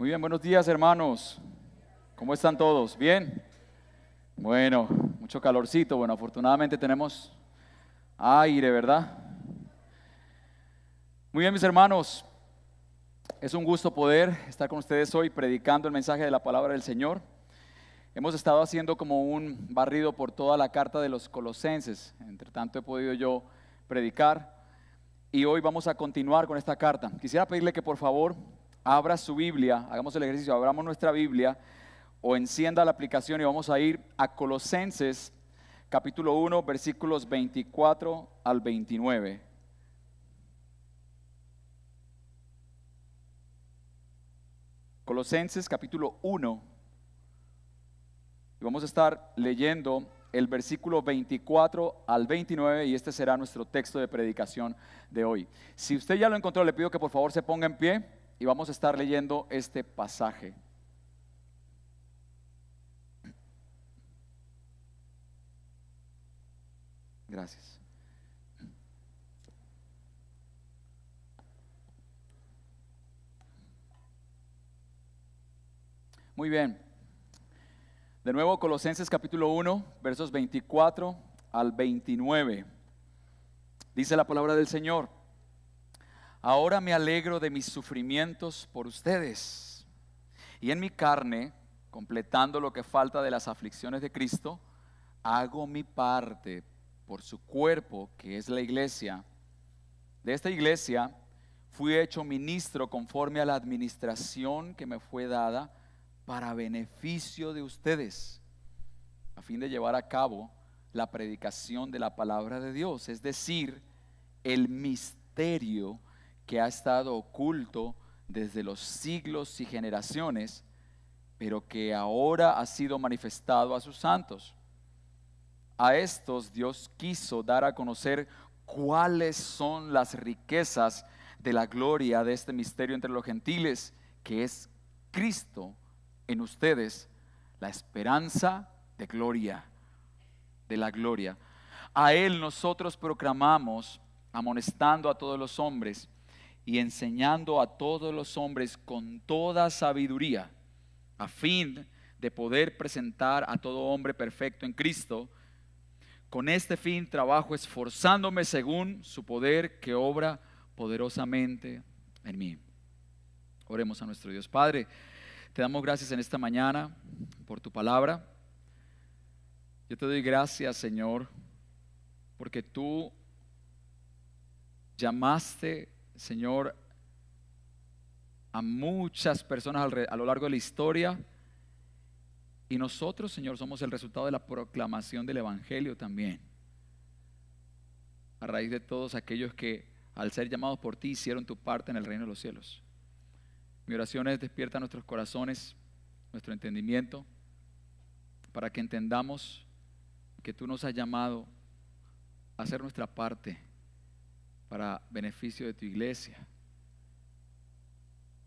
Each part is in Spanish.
Muy bien, buenos días hermanos. ¿Cómo están todos? ¿Bien? Bueno, mucho calorcito. Bueno, afortunadamente tenemos aire, ¿verdad? Muy bien, mis hermanos. Es un gusto poder estar con ustedes hoy predicando el mensaje de la palabra del Señor. Hemos estado haciendo como un barrido por toda la carta de los colosenses. Entre tanto he podido yo predicar y hoy vamos a continuar con esta carta. Quisiera pedirle que por favor abra su Biblia, hagamos el ejercicio, abramos nuestra Biblia o encienda la aplicación y vamos a ir a Colosenses capítulo 1 versículos 24 al 29. Colosenses capítulo 1 y vamos a estar leyendo el versículo 24 al 29 y este será nuestro texto de predicación de hoy. Si usted ya lo encontró, le pido que por favor se ponga en pie y vamos a estar leyendo este pasaje. Gracias. Muy bien. De nuevo, Colosenses capítulo 1, versos 24 al 29. Dice la palabra del Señor. Ahora me alegro de mis sufrimientos por ustedes. Y en mi carne, completando lo que falta de las aflicciones de Cristo, hago mi parte por su cuerpo, que es la iglesia. De esta iglesia fui hecho ministro conforme a la administración que me fue dada para beneficio de ustedes, a fin de llevar a cabo la predicación de la palabra de Dios, es decir, el misterio que ha estado oculto desde los siglos y generaciones, pero que ahora ha sido manifestado a sus santos. A estos Dios quiso dar a conocer cuáles son las riquezas de la gloria de este misterio entre los gentiles, que es Cristo en ustedes la esperanza de gloria, de la gloria. A Él nosotros proclamamos, amonestando a todos los hombres y enseñando a todos los hombres con toda sabiduría, a fin de poder presentar a todo hombre perfecto en Cristo. Con este fin trabajo esforzándome según su poder que obra poderosamente en mí. Oremos a nuestro Dios Padre. Te damos gracias en esta mañana por tu palabra. Yo te doy gracias, Señor, porque tú llamaste, Señor, a muchas personas a lo largo de la historia. Y nosotros, Señor, somos el resultado de la proclamación del Evangelio también. A raíz de todos aquellos que, al ser llamados por ti, hicieron tu parte en el reino de los cielos. Mi oración es despierta nuestros corazones, nuestro entendimiento, para que entendamos que tú nos has llamado a hacer nuestra parte para beneficio de tu iglesia.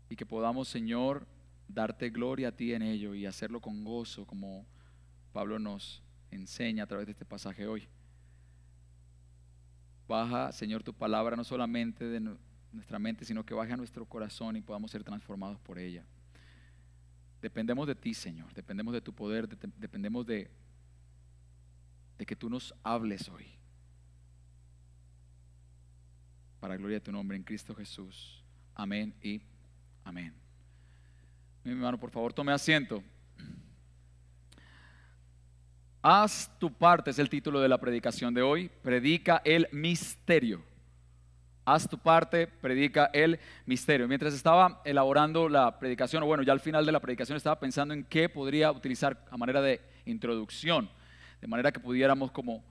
Y que podamos, Señor, darte gloria a ti en ello y hacerlo con gozo, como Pablo nos enseña a través de este pasaje hoy. Baja, Señor, tu palabra no solamente de nuestra mente, sino que baje a nuestro corazón y podamos ser transformados por ella. Dependemos de ti, Señor, dependemos de tu poder, dependemos de, que tú nos hables hoy. Para gloria de tu nombre en Cristo Jesús. Amén y amén. Mi hermano, por favor, tome asiento. Haz tu parte, es el título de la predicación de hoy. Predica el misterio haz tu parte, predica el misterio. Mientras estaba elaborando la predicación, o bueno, ya al final de la predicación estaba pensando en qué podría utilizar a manera de introducción, de manera que pudiéramos como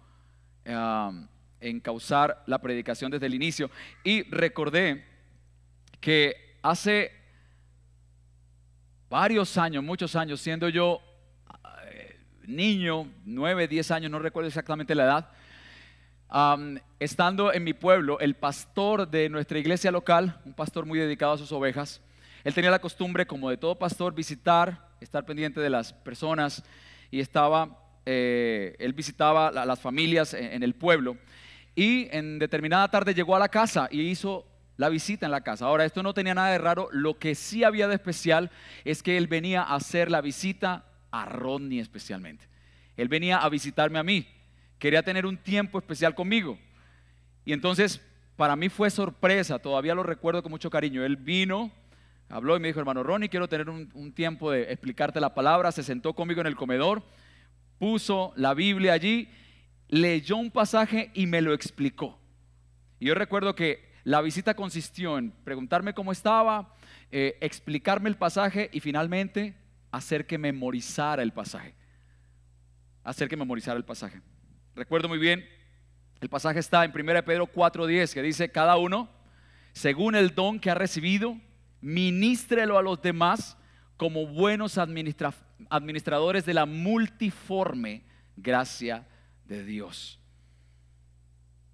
uh, encauzar la predicación desde el inicio. Y recordé que hace varios años, muchos años, siendo yo eh, niño, nueve, diez años, no recuerdo exactamente la edad, estando en mi pueblo, el pastor de nuestra iglesia local, un pastor muy dedicado a sus ovejas, él tenía la costumbre, como de todo pastor, visitar, estar pendiente de las personas y estaba, eh, él visitaba las familias en, el pueblo y en determinada tarde llegó a la casa y hizo la visita en la casa. Ahora, esto no tenía nada de raro, lo que sí había de especial es que él venía a hacer la visita a Rodney especialmente. Él venía a visitarme a mí, quería tener un tiempo especial conmigo. Y entonces, para mí fue sorpresa, todavía lo recuerdo con mucho cariño. Él vino, habló y me dijo, hermano Ronnie, quiero tener un, un tiempo de explicarte la palabra. Se sentó conmigo en el comedor, puso la Biblia allí, leyó un pasaje y me lo explicó. Y yo recuerdo que la visita consistió en preguntarme cómo estaba, eh, explicarme el pasaje y finalmente hacer que memorizara el pasaje. Hacer que memorizara el pasaje. Recuerdo muy bien, el pasaje está en 1 Pedro 4:10 que dice, cada uno, según el don que ha recibido, ministrelo a los demás como buenos administradores de la multiforme gracia de Dios.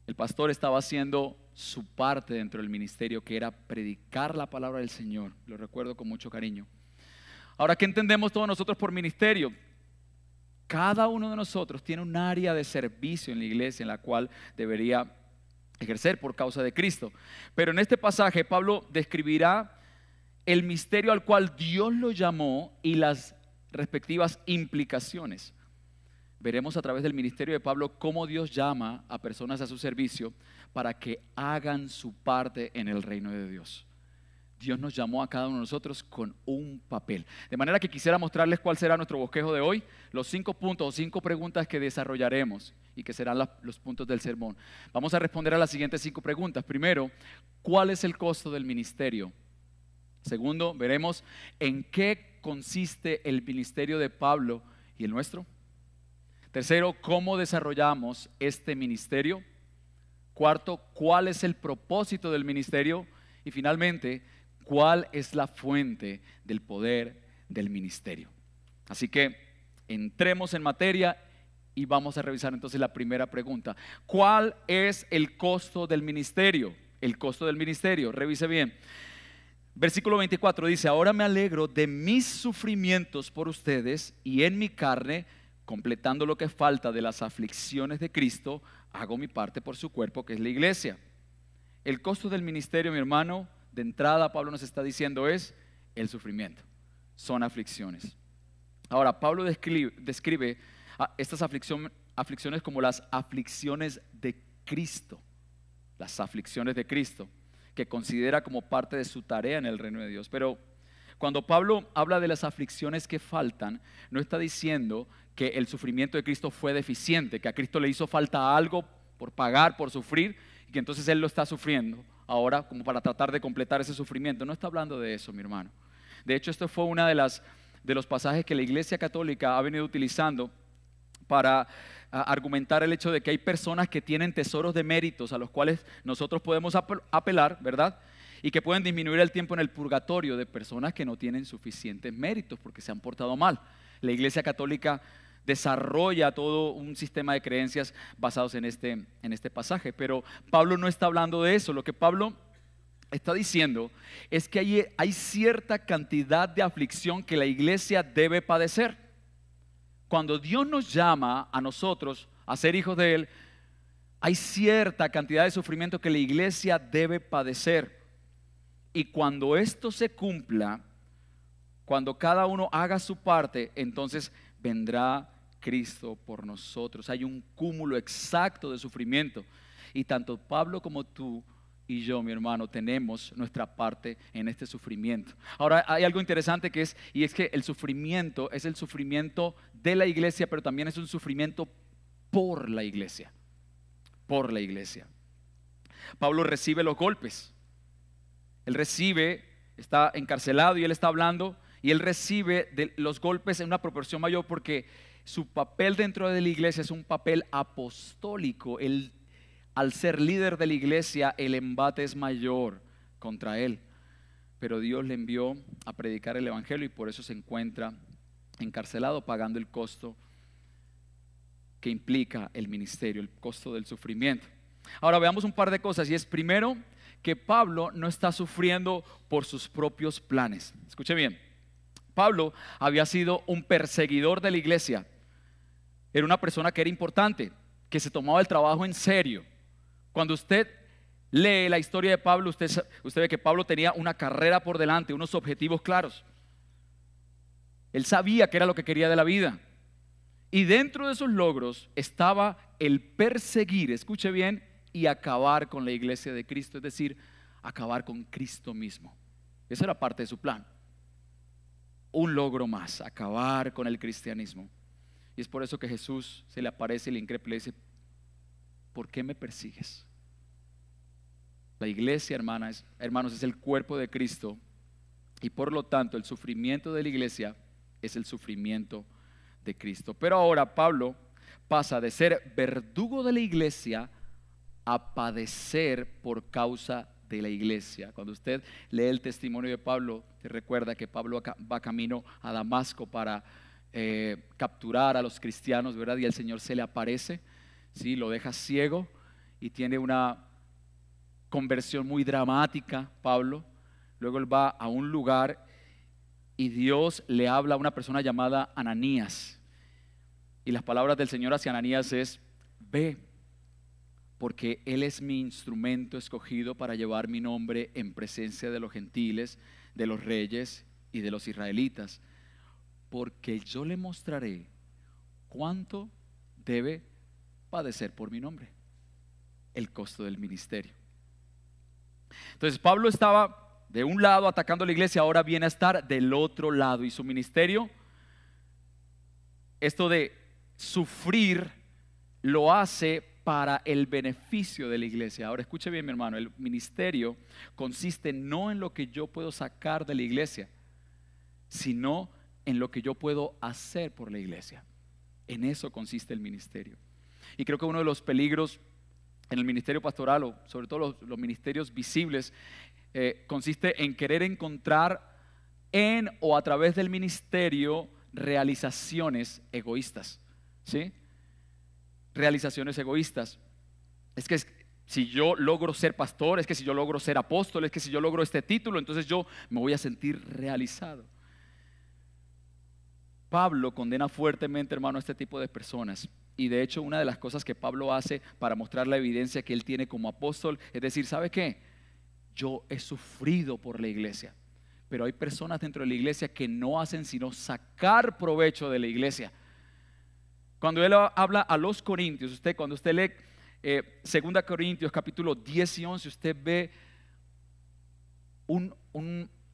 El pastor estaba haciendo su parte dentro del ministerio, que era predicar la palabra del Señor. Lo recuerdo con mucho cariño. Ahora, ¿qué entendemos todos nosotros por ministerio? Cada uno de nosotros tiene un área de servicio en la iglesia en la cual debería ejercer por causa de Cristo. Pero en este pasaje Pablo describirá el misterio al cual Dios lo llamó y las respectivas implicaciones. Veremos a través del ministerio de Pablo cómo Dios llama a personas a su servicio para que hagan su parte en el reino de Dios. Dios nos llamó a cada uno de nosotros con un papel. De manera que quisiera mostrarles cuál será nuestro bosquejo de hoy, los cinco puntos o cinco preguntas que desarrollaremos y que serán los puntos del sermón. Vamos a responder a las siguientes cinco preguntas. Primero, ¿cuál es el costo del ministerio? Segundo, veremos en qué consiste el ministerio de Pablo y el nuestro. Tercero, ¿cómo desarrollamos este ministerio? Cuarto, ¿cuál es el propósito del ministerio? Y finalmente, ¿cuál es la fuente del poder del ministerio? Así que entremos en materia y vamos a revisar entonces la primera pregunta. ¿Cuál es el costo del ministerio? El costo del ministerio, revise bien. Versículo 24 dice, ahora me alegro de mis sufrimientos por ustedes y en mi carne completando lo que falta de las aflicciones de Cristo, hago mi parte por su cuerpo, que es la iglesia. El costo del ministerio, mi hermano, de entrada Pablo nos está diciendo es el sufrimiento. Son aflicciones. Ahora, Pablo describe, estas aflicciones como las aflicciones de Cristo. Las aflicciones de Cristo, que considera como parte de su tarea en el reino de Dios. Pero cuando Pablo habla de las aflicciones que faltan, no está diciendo que el sufrimiento de Cristo fue deficiente, que a Cristo le hizo falta algo por pagar, por sufrir, y que entonces Él lo está sufriendo ahora como para tratar de completar ese sufrimiento. No está hablando de eso, mi hermano. De hecho, esto fue uno de, las, de los pasajes que la Iglesia Católica ha venido utilizando para argumentar el hecho de que hay personas que tienen tesoros de méritos a los cuales nosotros podemos apelar, ¿verdad? Y que pueden disminuir el tiempo en el purgatorio de personas que no tienen suficientes méritos porque se han portado mal. La Iglesia Católica desarrolla todo un sistema de creencias basados en este, en este pasaje. Pero Pablo no está hablando de eso. Lo que Pablo está diciendo es que hay, hay cierta cantidad de aflicción que la iglesia debe padecer. Cuando Dios nos llama a nosotros a ser hijos de Él, hay cierta cantidad de sufrimiento que la iglesia debe padecer. Y cuando esto se cumpla, cuando cada uno haga su parte, entonces vendrá Cristo por nosotros. Hay un cúmulo exacto de sufrimiento. Y tanto Pablo como tú y yo, mi hermano, tenemos nuestra parte en este sufrimiento. Ahora, hay algo interesante que es, y es que el sufrimiento es el sufrimiento de la iglesia, pero también es un sufrimiento por la iglesia. Por la iglesia. Pablo recibe los golpes. Él recibe, está encarcelado y él está hablando, y él recibe los golpes en una proporción mayor porque su papel dentro de la iglesia es un papel apostólico. al ser líder de la iglesia, el embate es mayor contra él. Pero Dios le envió a predicar el Evangelio y por eso se encuentra encarcelado pagando el costo que implica el ministerio, el costo del sufrimiento. Ahora veamos un par de cosas y es primero que Pablo no está sufriendo por sus propios planes. Escuche bien, Pablo había sido un perseguidor de la iglesia era una persona que era importante, que se tomaba el trabajo en serio. Cuando usted lee la historia de Pablo, usted, ve que Pablo tenía una carrera por delante, unos objetivos claros. Él sabía que era lo que quería de la vida. Y dentro de esos logros estaba el perseguir, escuche bien, y acabar con la iglesia de Cristo, es decir, acabar con Cristo mismo. Esa era parte de su plan. Un logro más, acabar con el cristianismo. Y es por eso que Jesús se le aparece y le increpa y le dice, ¿por qué me persigues? La iglesia, hermanas, hermanos, es el cuerpo de Cristo y por lo tanto el sufrimiento de la iglesia es el sufrimiento de Cristo. Pero ahora Pablo pasa de ser verdugo de la iglesia a padecer por causa de la iglesia. Cuando usted lee el testimonio de Pablo, te recuerda que Pablo va camino a Damasco para eh, capturar a los cristianos, ¿verdad? Y el Señor se le aparece, ¿sí? Lo deja ciego y tiene una conversión muy dramática, Pablo. Luego él va a un lugar y Dios le habla a una persona llamada Ananías. Y las palabras del Señor hacia Ananías es, ve, porque Él es mi instrumento escogido para llevar mi nombre en presencia de los gentiles, de los reyes y de los israelitas, porque yo le mostraré cuánto debe padecer por mi nombre, el costo del ministerio. Entonces Pablo estaba de un lado atacando la iglesia, ahora viene a estar del otro lado y su ministerio, esto de sufrir, lo hace para el beneficio de la iglesia. Ahora escuche bien mi hermano, el ministerio consiste no en lo que yo puedo sacar de la iglesia, sino en lo que yo puedo hacer por la iglesia. En eso consiste el ministerio. Y creo que uno de los peligros en el ministerio pastoral, o sobre todo los, ministerios visibles, eh, consiste en querer encontrar en o a través del ministerio realizaciones egoístas. ¿Sí? Realizaciones egoístas. Es que si yo logro ser pastor, es que si yo logro ser apóstol, es que si yo logro este título, entonces yo me voy a sentir realizado. Pablo condena fuertemente, hermano, a este tipo de personas. Y de hecho, una de las cosas que Pablo hace para mostrar la evidencia que él tiene como apóstol es decir, ¿sabe qué? Yo he sufrido por la iglesia. Pero hay personas dentro de la iglesia que no hacen sino sacar provecho de la iglesia. Cuando él habla a los corintios, usted cuando usted lee eh, 2 Corintios capítulo 10 y 11, usted ve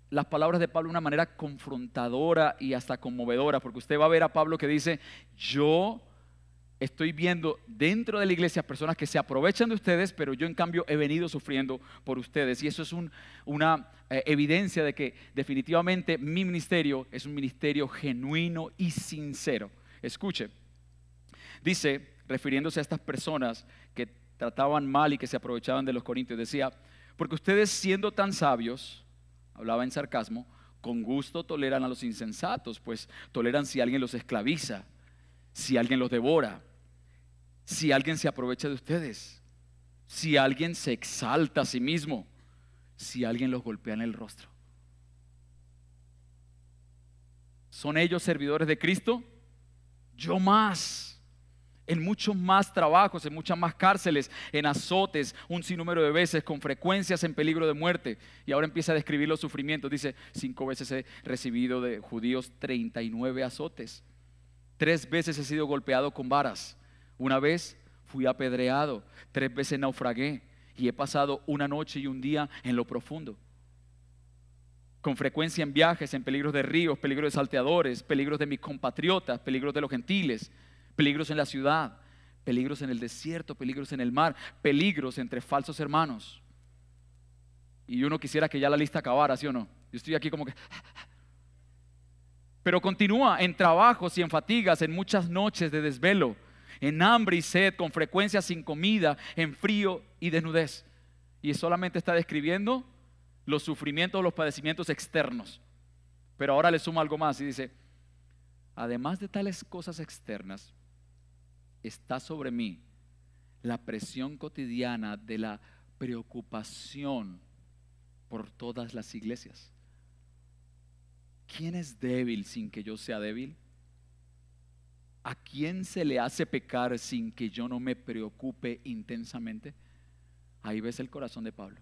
las palabras de Pablo de una manera confrontadora y hasta conmovedora, porque usted va a ver a Pablo que dice, yo estoy viendo dentro de la iglesia personas que se aprovechan de ustedes, pero yo en cambio he venido sufriendo por ustedes. Y eso es una eh, evidencia de que definitivamente mi ministerio es un ministerio genuino y sincero. Escuche, dice, refiriéndose a estas personas que trataban mal y que se aprovechaban de los corintios, decía, porque ustedes siendo tan sabios, hablaba en sarcasmo, con gusto toleran a los insensatos, pues toleran si alguien los esclaviza, si alguien los devora, si alguien se aprovecha de ustedes, si alguien se exalta a sí mismo, si alguien los golpea en el rostro. ¿Son ellos servidores de Cristo? Yo más en muchos más trabajos, en muchas más cárceles, en azotes, un sinnúmero de veces, con frecuencias en peligro de muerte. Y ahora empieza a describir los sufrimientos. Dice, cinco veces he recibido de judíos 39 azotes. Tres veces he sido golpeado con varas. Una vez fui apedreado. Tres veces naufragué. Y he pasado una noche y un día en lo profundo. Con frecuencia en viajes, en peligros de ríos, peligros de salteadores, peligros de mis compatriotas, peligros de los gentiles peligros en la ciudad, peligros en el desierto, peligros en el mar, peligros entre falsos hermanos. Y uno quisiera que ya la lista acabara, ¿sí o no? Yo estoy aquí como que... Pero continúa en trabajos y en fatigas, en muchas noches de desvelo, en hambre y sed, con frecuencia sin comida, en frío y desnudez. Y solamente está describiendo los sufrimientos, los padecimientos externos. Pero ahora le suma algo más y dice, además de tales cosas externas, está sobre mí la presión cotidiana de la preocupación por todas las iglesias. ¿Quién es débil sin que yo sea débil? ¿A quién se le hace pecar sin que yo no me preocupe intensamente? Ahí ves el corazón de Pablo.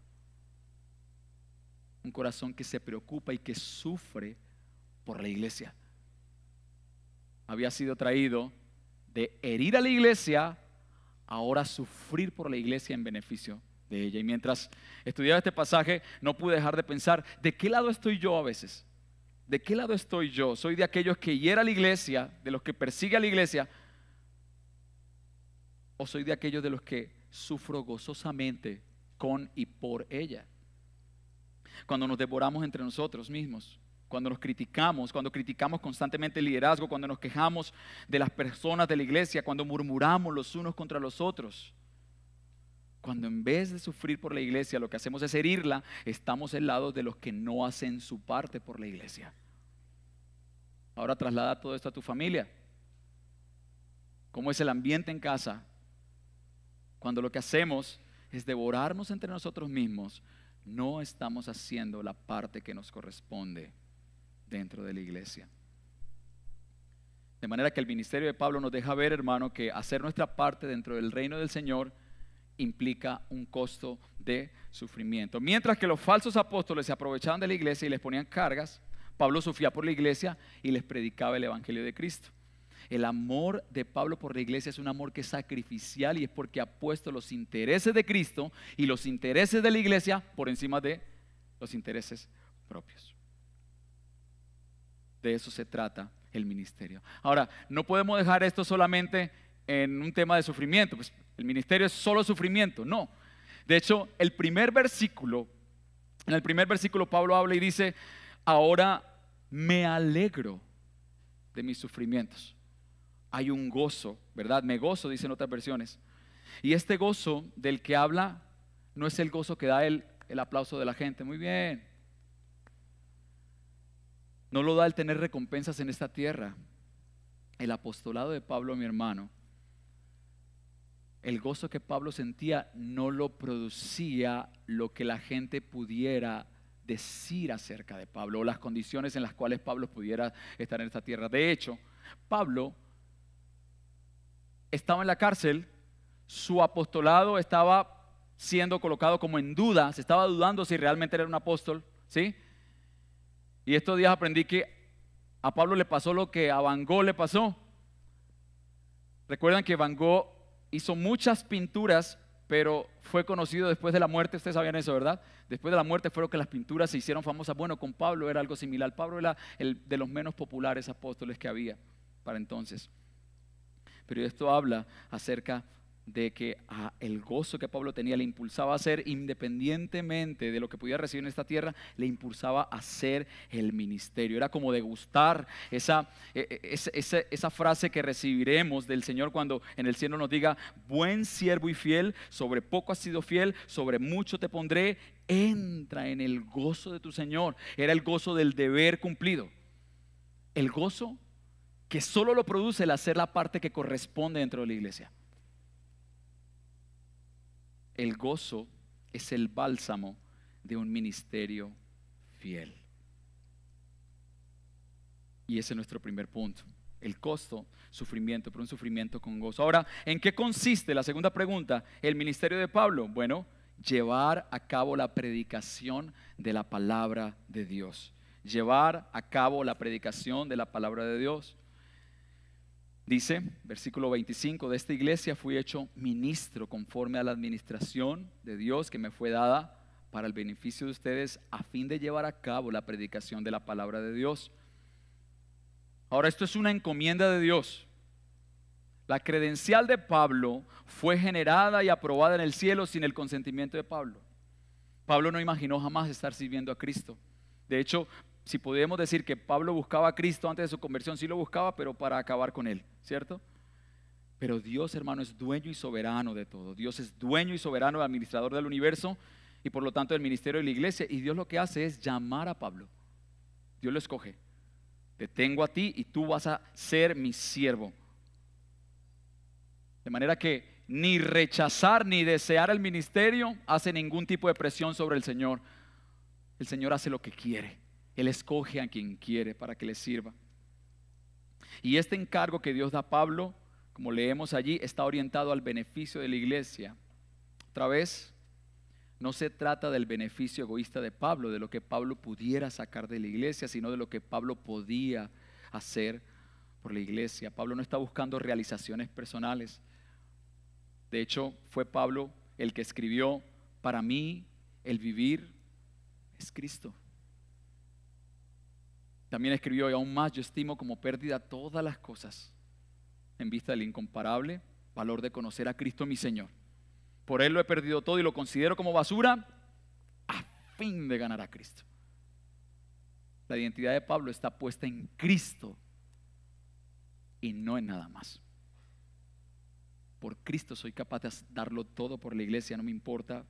Un corazón que se preocupa y que sufre por la iglesia. Había sido traído de herir a la iglesia, ahora sufrir por la iglesia en beneficio de ella. Y mientras estudiaba este pasaje, no pude dejar de pensar, ¿de qué lado estoy yo a veces? ¿De qué lado estoy yo? ¿Soy de aquellos que hiera a la iglesia, de los que persigue a la iglesia? ¿O soy de aquellos de los que sufro gozosamente con y por ella? Cuando nos devoramos entre nosotros mismos, cuando nos criticamos, cuando criticamos constantemente el liderazgo, cuando nos quejamos de las personas de la iglesia, cuando murmuramos los unos contra los otros. Cuando en vez de sufrir por la iglesia lo que hacemos es herirla, estamos al lado de los que no hacen su parte por la iglesia. Ahora traslada todo esto a tu familia. ¿Cómo es el ambiente en casa? Cuando lo que hacemos es devorarnos entre nosotros mismos, no estamos haciendo la parte que nos corresponde dentro de la iglesia. De manera que el ministerio de Pablo nos deja ver, hermano, que hacer nuestra parte dentro del reino del Señor implica un costo de sufrimiento. Mientras que los falsos apóstoles se aprovechaban de la iglesia y les ponían cargas, Pablo sufría por la iglesia y les predicaba el Evangelio de Cristo. El amor de Pablo por la iglesia es un amor que es sacrificial y es porque ha puesto los intereses de Cristo y los intereses de la iglesia por encima de los intereses propios. De eso se trata el ministerio. Ahora, no podemos dejar esto solamente en un tema de sufrimiento. Pues el ministerio es solo sufrimiento. No. De hecho, el primer versículo, en el primer versículo Pablo habla y dice, ahora me alegro de mis sufrimientos. Hay un gozo, ¿verdad? Me gozo, dicen otras versiones. Y este gozo del que habla no es el gozo que da el, el aplauso de la gente. Muy bien. No lo da el tener recompensas en esta tierra. El apostolado de Pablo, mi hermano, el gozo que Pablo sentía no lo producía lo que la gente pudiera decir acerca de Pablo o las condiciones en las cuales Pablo pudiera estar en esta tierra. De hecho, Pablo estaba en la cárcel, su apostolado estaba siendo colocado como en duda, se estaba dudando si realmente era un apóstol, ¿sí? Y estos días aprendí que a Pablo le pasó lo que a Van Gogh le pasó. Recuerdan que Van Gogh hizo muchas pinturas, pero fue conocido después de la muerte, ustedes sabían eso, ¿verdad? Después de la muerte fueron que las pinturas se hicieron famosas. Bueno, con Pablo era algo similar. Pablo era el de los menos populares apóstoles que había para entonces. Pero esto habla acerca de que el gozo que Pablo tenía le impulsaba a hacer, independientemente de lo que pudiera recibir en esta tierra, le impulsaba a hacer el ministerio. Era como degustar e, e, esa, esa frase que recibiremos del Señor cuando en el cielo nos diga, buen siervo y fiel, sobre poco has sido fiel, sobre mucho te pondré, entra en el gozo de tu Señor. Era el gozo del deber cumplido. El gozo que solo lo produce el hacer la parte que corresponde dentro de la iglesia. El gozo es el bálsamo de un ministerio fiel. Y ese es nuestro primer punto. El costo, sufrimiento, pero un sufrimiento con gozo. Ahora, ¿en qué consiste la segunda pregunta? El ministerio de Pablo. Bueno, llevar a cabo la predicación de la palabra de Dios. Llevar a cabo la predicación de la palabra de Dios. Dice, versículo 25, de esta iglesia fui hecho ministro conforme a la administración de Dios que me fue dada para el beneficio de ustedes a fin de llevar a cabo la predicación de la palabra de Dios. Ahora, esto es una encomienda de Dios. La credencial de Pablo fue generada y aprobada en el cielo sin el consentimiento de Pablo. Pablo no imaginó jamás estar sirviendo a Cristo. De hecho, si podemos decir que Pablo buscaba a Cristo antes de su conversión, sí lo buscaba, pero para acabar con él, ¿cierto? Pero Dios, hermano, es dueño y soberano de todo. Dios es dueño y soberano, administrador del universo y por lo tanto del ministerio de la iglesia. Y Dios lo que hace es llamar a Pablo. Dios lo escoge. Te tengo a ti y tú vas a ser mi siervo. De manera que ni rechazar ni desear el ministerio hace ningún tipo de presión sobre el Señor. El Señor hace lo que quiere. Él escoge a quien quiere para que le sirva. Y este encargo que Dios da a Pablo, como leemos allí, está orientado al beneficio de la iglesia. Otra vez, no se trata del beneficio egoísta de Pablo, de lo que Pablo pudiera sacar de la iglesia, sino de lo que Pablo podía hacer por la iglesia. Pablo no está buscando realizaciones personales. De hecho, fue Pablo el que escribió, para mí el vivir es Cristo. También escribió, y aún más yo estimo como pérdida todas las cosas en vista del incomparable valor de conocer a Cristo mi Señor por Él lo he perdido todo y lo considero como basura a fin de ganar a Cristo. La identidad de Pablo está puesta en Cristo y no en nada más. Por Cristo soy capaz de darlo todo por la iglesia, no me importa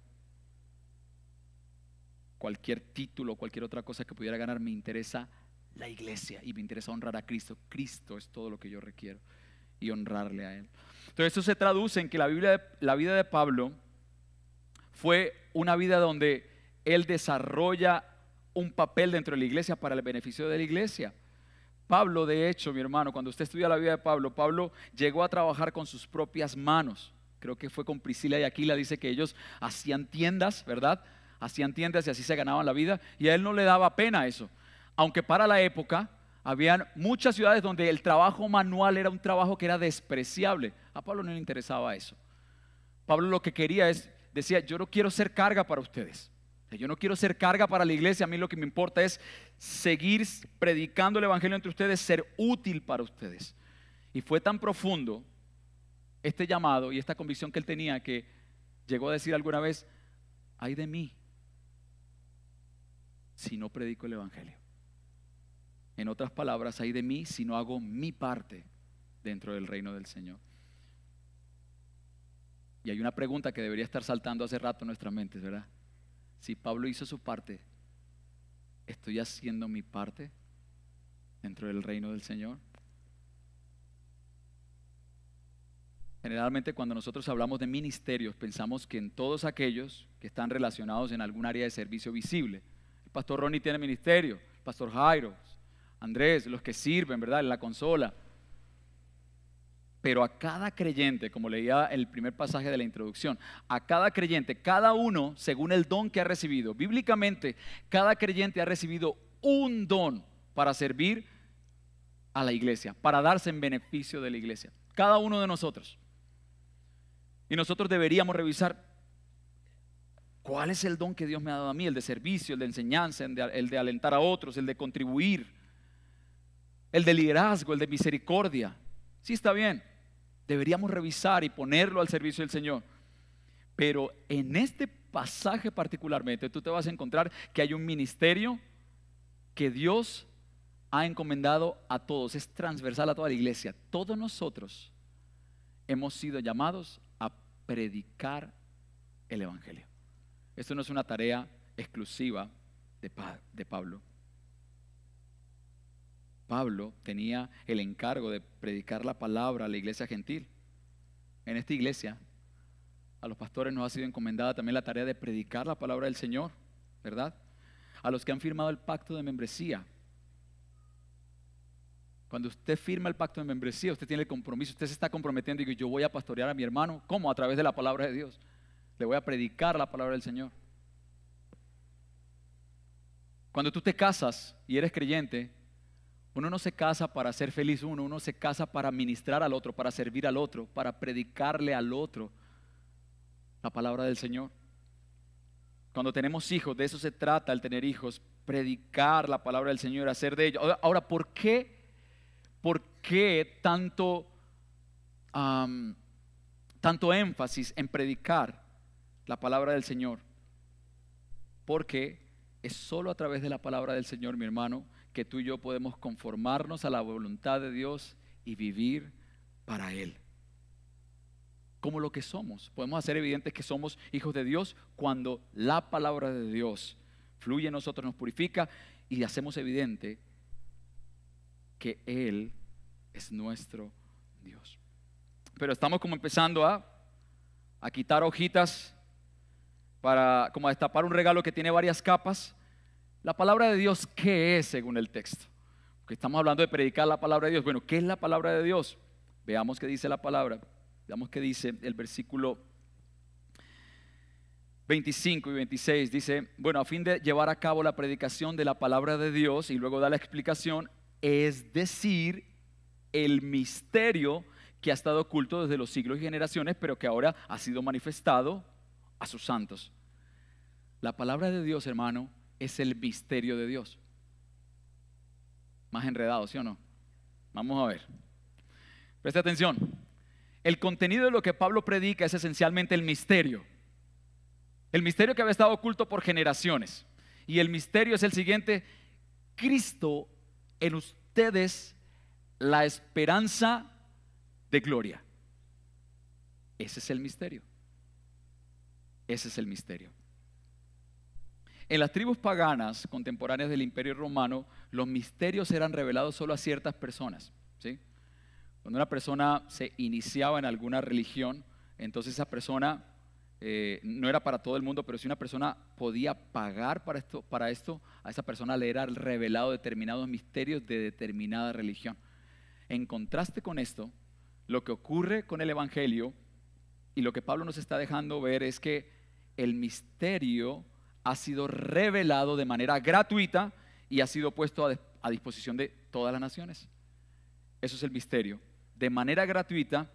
cualquier título, cualquier otra cosa que pudiera ganar, me interesa la iglesia y me interesa honrar a Cristo. Cristo es todo lo que yo requiero y honrarle a Él. Entonces esto se traduce en que la, Biblia, la vida de Pablo fue una vida donde él desarrolla un papel dentro de la iglesia para el beneficio de la iglesia. Pablo, de hecho, mi hermano, cuando usted estudia la vida de Pablo, Pablo llegó a trabajar con sus propias manos. Creo que fue con Priscila y Aquila, dice que ellos hacían tiendas, ¿verdad? Hacían tiendas y así se ganaban la vida. Y a él no le daba pena eso. Aunque para la época habían muchas ciudades donde el trabajo manual era un trabajo que era despreciable. A Pablo no le interesaba eso. Pablo lo que quería es, decía, yo no quiero ser carga para ustedes. Yo no quiero ser carga para la iglesia. A mí lo que me importa es seguir predicando el Evangelio entre ustedes, ser útil para ustedes. Y fue tan profundo este llamado y esta convicción que él tenía que llegó a decir alguna vez, ay de mí si no predico el Evangelio. En otras palabras, hay de mí si no hago mi parte dentro del reino del Señor. Y hay una pregunta que debería estar saltando hace rato en nuestras mentes, ¿verdad? Si Pablo hizo su parte, ¿estoy haciendo mi parte dentro del reino del Señor? Generalmente cuando nosotros hablamos de ministerios pensamos que en todos aquellos que están relacionados en algún área de servicio visible. El pastor Ronnie tiene ministerio, el pastor Jairo, Andrés, los que sirven, ¿verdad? En la consola. Pero a cada creyente, como leía el primer pasaje de la introducción, a cada creyente, cada uno según el don que ha recibido. Bíblicamente, cada creyente ha recibido un don para servir a la iglesia, para darse en beneficio de la iglesia. Cada uno de nosotros. Y nosotros deberíamos revisar cuál es el don que Dios me ha dado a mí, el de servicio, el de enseñanza, el de, alentar a otros, el de contribuir el de liderazgo, el de misericordia. Sí está bien, deberíamos revisar y ponerlo al servicio del Señor. Pero en este pasaje particularmente tú te vas a encontrar que hay un ministerio que Dios ha encomendado a todos, es transversal a toda la iglesia. Todos nosotros hemos sido llamados a predicar el Evangelio. Esto no es una tarea exclusiva de, de Pablo. Pablo tenía el encargo de predicar la palabra a la iglesia gentil. En esta iglesia, a los pastores nos ha sido encomendada también la tarea de predicar la palabra del Señor, ¿verdad? A los que han firmado el pacto de membresía. Cuando usted firma el pacto de membresía, usted tiene el compromiso, usted se está comprometiendo y yo voy a pastorear a mi hermano. ¿Cómo? A través de la palabra de Dios. Le voy a predicar la palabra del Señor. Cuando tú te casas y eres creyente, uno no se casa para ser feliz uno, uno se casa para ministrar al otro, para servir al otro, para predicarle al otro la palabra del Señor. Cuando tenemos hijos, de eso se trata el tener hijos, predicar la palabra del Señor, hacer de ellos. Ahora, ¿por qué? ¿Por qué tanto, tanto énfasis en predicar la palabra del Señor? Porque es solo a través de la palabra del Señor, mi hermano, que tú y yo podemos conformarnos a la voluntad de Dios y vivir para Él. Como lo que somos. Podemos hacer evidente que somos hijos de Dios cuando la palabra de Dios fluye en nosotros, nos purifica y hacemos evidente que Él es nuestro Dios. Pero estamos como empezando a, a quitar hojitas para como a destapar un regalo que tiene varias capas la palabra de Dios, ¿qué es según el texto? Porque estamos hablando de predicar la palabra de Dios. Bueno, ¿qué es la palabra de Dios? Veamos qué dice la palabra. Veamos qué dice el versículo 25 y 26 dice, bueno, a fin de llevar a cabo la predicación de la palabra de Dios y luego da la explicación, es decir, el misterio que ha estado oculto desde los siglos y generaciones, pero que ahora ha sido manifestado a sus santos. La palabra de Dios, hermano, es el misterio de Dios. Más enredado, ¿sí o no? Vamos a ver. Preste atención. El contenido de lo que Pablo predica es esencialmente el misterio. El misterio que había estado oculto por generaciones. Y el misterio es el siguiente. Cristo en ustedes la esperanza de gloria. Ese es el misterio. Ese es el misterio. En las tribus paganas contemporáneas del Imperio Romano, los misterios eran revelados solo a ciertas personas. ¿sí? Cuando una persona se iniciaba en alguna religión, entonces esa persona eh, no era para todo el mundo, pero si una persona podía pagar para esto, para esto, a esa persona le era revelado determinados misterios de determinada religión. En contraste con esto, lo que ocurre con el Evangelio y lo que Pablo nos está dejando ver es que el misterio ha sido revelado de manera gratuita y ha sido puesto a, disposición de todas las naciones. Eso es el misterio. De manera gratuita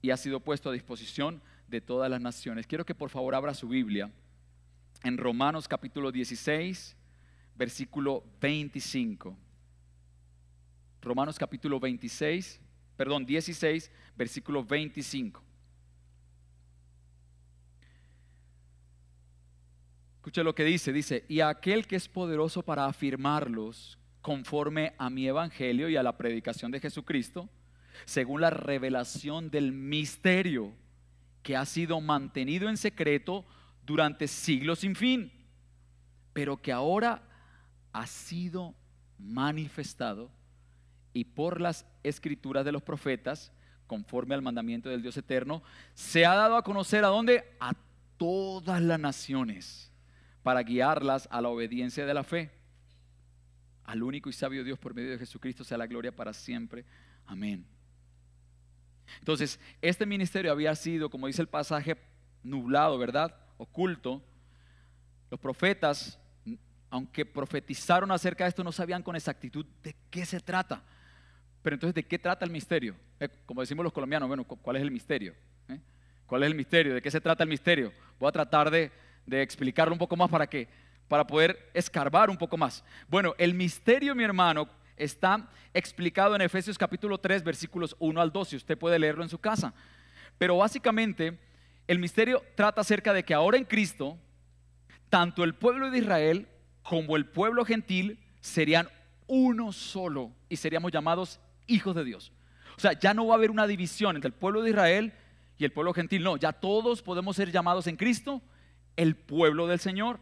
y ha sido puesto a disposición de todas las naciones. Quiero que por favor abra su Biblia en Romanos capítulo 16, versículo 25. Romanos capítulo 26, perdón, 16, versículo 25. Escucha lo que dice, dice, y aquel que es poderoso para afirmarlos conforme a mi evangelio y a la predicación de Jesucristo, según la revelación del misterio que ha sido mantenido en secreto durante siglos sin fin, pero que ahora ha sido manifestado y por las escrituras de los profetas, conforme al mandamiento del Dios eterno, se ha dado a conocer a dónde? A todas las naciones, para guiarlas a la obediencia de la fe. Al único y sabio Dios por medio de Jesucristo sea la gloria para siempre. Amén. Entonces, este ministerio había sido, como dice el pasaje, nublado, ¿verdad? Oculto. Los profetas, aunque profetizaron acerca de esto, no sabían con exactitud de qué se trata. Pero entonces, ¿de qué trata el misterio? Eh, como decimos los colombianos, bueno, ¿cuál es el misterio? ¿Eh? ¿Cuál es el misterio? ¿De qué se trata el misterio? Voy a tratar de, explicarlo un poco más para que, para poder escarbar un poco más. Bueno, el misterio, mi hermano, está explicado en Efesios capítulo 3, versículos 1 al 2, usted puede leerlo en su casa. Pero básicamente, el misterio trata acerca de que ahora en Cristo, tanto el pueblo de Israel como el pueblo gentil serían uno solo y seríamos llamados hijos de Dios. O sea, ya no va a haber una división entre el pueblo de Israel y el pueblo gentil. No, ya todos podemos ser llamados en Cristo el pueblo del Señor.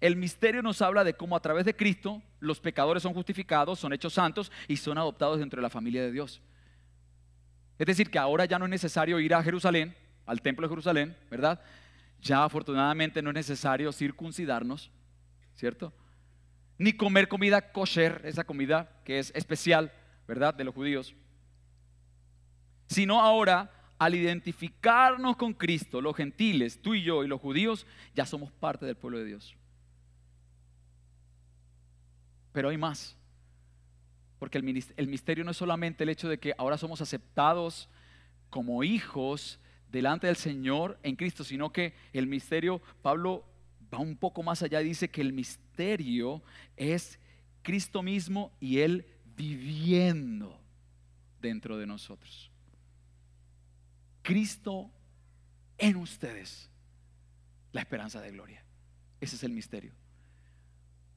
El misterio nos habla de cómo a través de Cristo los pecadores son justificados, son hechos santos y son adoptados dentro de la familia de Dios. Es decir, que ahora ya no es necesario ir a Jerusalén, al templo de Jerusalén, ¿verdad? Ya afortunadamente no es necesario circuncidarnos, ¿cierto? Ni comer comida kosher, esa comida que es especial ¿verdad? De los judíos. Sino ahora, al identificarnos con Cristo, los gentiles, tú y yo y los judíos, ya somos parte del pueblo de Dios. Pero hay más. Porque el misterio no es solamente el hecho de que ahora somos aceptados como hijos delante del Señor en Cristo, sino que el misterio, Pablo va un poco más allá dice que el misterio es Cristo mismo y Él viviendo dentro de nosotros. Cristo en ustedes, la esperanza de gloria. Ese es el misterio.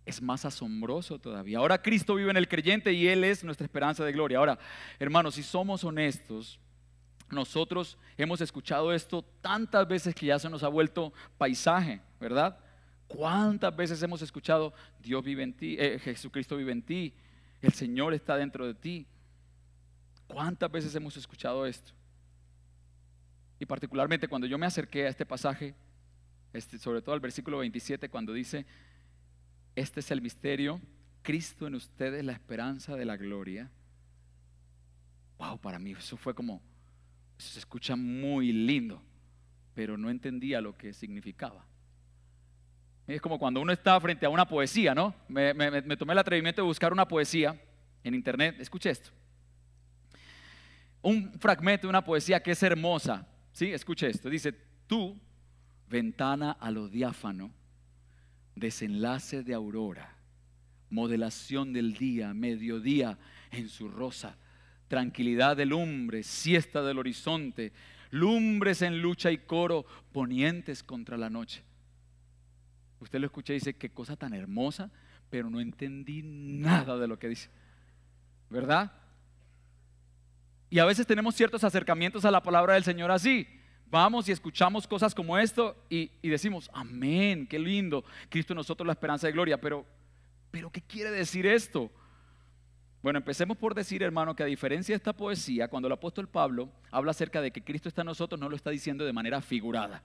Es más asombroso todavía. Ahora Cristo vive en el creyente y Él es nuestra esperanza de gloria. Ahora, hermanos, si somos honestos, nosotros hemos escuchado esto tantas veces que ya se nos ha vuelto paisaje, ¿verdad? ¿Cuántas veces hemos escuchado Dios vive en ti, eh, Jesucristo vive en ti, el Señor está dentro de ti. ¿Cuántas veces hemos escuchado esto? Y particularmente cuando yo me acerqué a este pasaje, este, sobre todo al versículo 27, cuando dice, este es el misterio, Cristo en ustedes la esperanza de la gloria. Wow, para mí eso fue como, eso se escucha muy lindo, pero no entendía lo que significaba. Es como cuando uno está frente a una poesía, ¿no? Me, me tomé el atrevimiento de buscar una poesía en internet. Escuche esto. Un fragmento de una poesía que es hermosa. ¿Sí? Escuche esto. Dice, tú, ventana a lo diáfano, desenlace de aurora, modelación del día, mediodía en su rosa, tranquilidad de lumbre, siesta del horizonte, lumbres en lucha y coro, ponientes contra la noche. Usted lo escucha y dice, qué cosa tan hermosa, pero no entendí nada de lo que dice. ¿Verdad? Y a veces tenemos ciertos acercamientos a la palabra del Señor así. Vamos y escuchamos cosas como esto y, decimos, amén, qué lindo, Cristo en nosotros la esperanza de gloria, pero, pero ¿qué quiere decir esto? Bueno, empecemos por decir, hermano, que a diferencia de esta poesía, cuando el apóstol Pablo habla acerca de que Cristo está en nosotros, no lo está diciendo de manera figurada.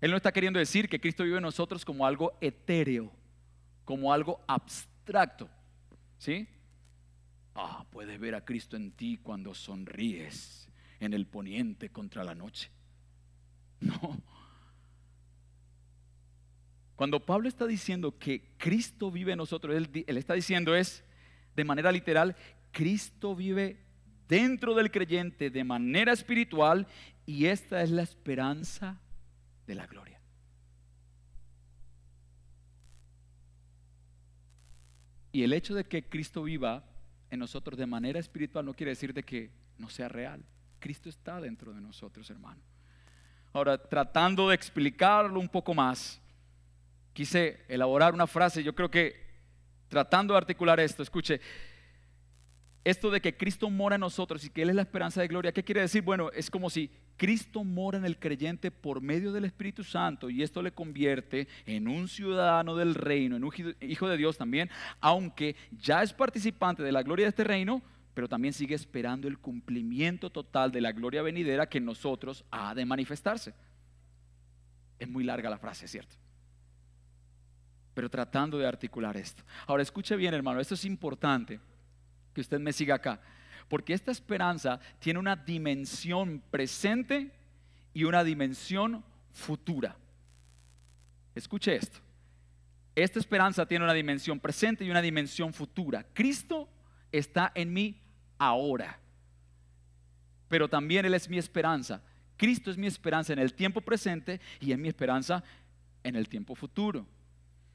Él no está queriendo decir que Cristo vive en nosotros como algo etéreo, como algo abstracto. ¿Sí? Ah, puedes ver a Cristo en ti cuando sonríes en el poniente contra la noche. No. Cuando Pablo está diciendo que Cristo vive en nosotros, él, él, está diciendo es, de manera literal, Cristo vive dentro del creyente de manera espiritual y esta es la esperanza de la gloria. Y el hecho de que Cristo viva en nosotros de manera espiritual no quiere decir de que no sea real. Cristo está dentro de nosotros, hermano. Ahora, tratando de explicarlo un poco más, quise elaborar una frase, yo creo que tratando de articular esto, escuche, esto de que Cristo mora en nosotros y que Él es la esperanza de gloria, ¿qué quiere decir? Bueno, es como si Cristo mora en el creyente por medio del Espíritu Santo y esto le convierte en un ciudadano del reino, en un hijo de Dios también, aunque ya es participante de la gloria de este reino, pero también sigue esperando el cumplimiento total de la gloria venidera que en nosotros ha de manifestarse. Es muy larga la frase, ¿cierto? Pero tratando de articular esto. Ahora escuche bien, hermano, esto es importante que usted me siga acá. Porque esta esperanza tiene una dimensión presente y una dimensión futura. Escuche esto. Esta esperanza tiene una dimensión presente y una dimensión futura. Cristo está en mí ahora. Pero también Él es mi esperanza. Cristo es mi esperanza en el tiempo presente y es mi esperanza en el tiempo futuro.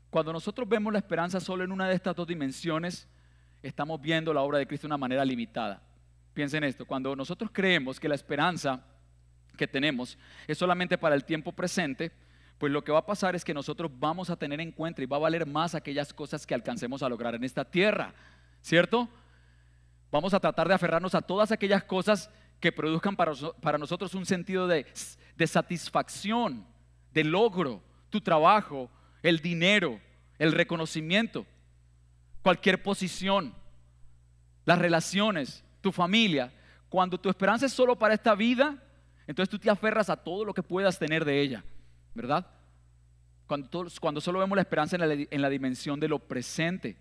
Cuando nosotros vemos la esperanza solo en una de estas dos dimensiones, estamos viendo la obra de Cristo de una manera limitada. Piensen esto, cuando nosotros creemos que la esperanza que tenemos es solamente para el tiempo presente, pues lo que va a pasar es que nosotros vamos a tener en cuenta y va a valer más aquellas cosas que alcancemos a lograr en esta tierra, ¿cierto? Vamos a tratar de aferrarnos a todas aquellas cosas que produzcan para, para nosotros un sentido de, de satisfacción, de logro, tu trabajo, el dinero, el reconocimiento cualquier posición, las relaciones, tu familia. Cuando tu esperanza es solo para esta vida, entonces tú te aferras a todo lo que puedas tener de ella, ¿verdad? Cuando, cuando solo vemos la esperanza en la, en la dimensión de lo presente,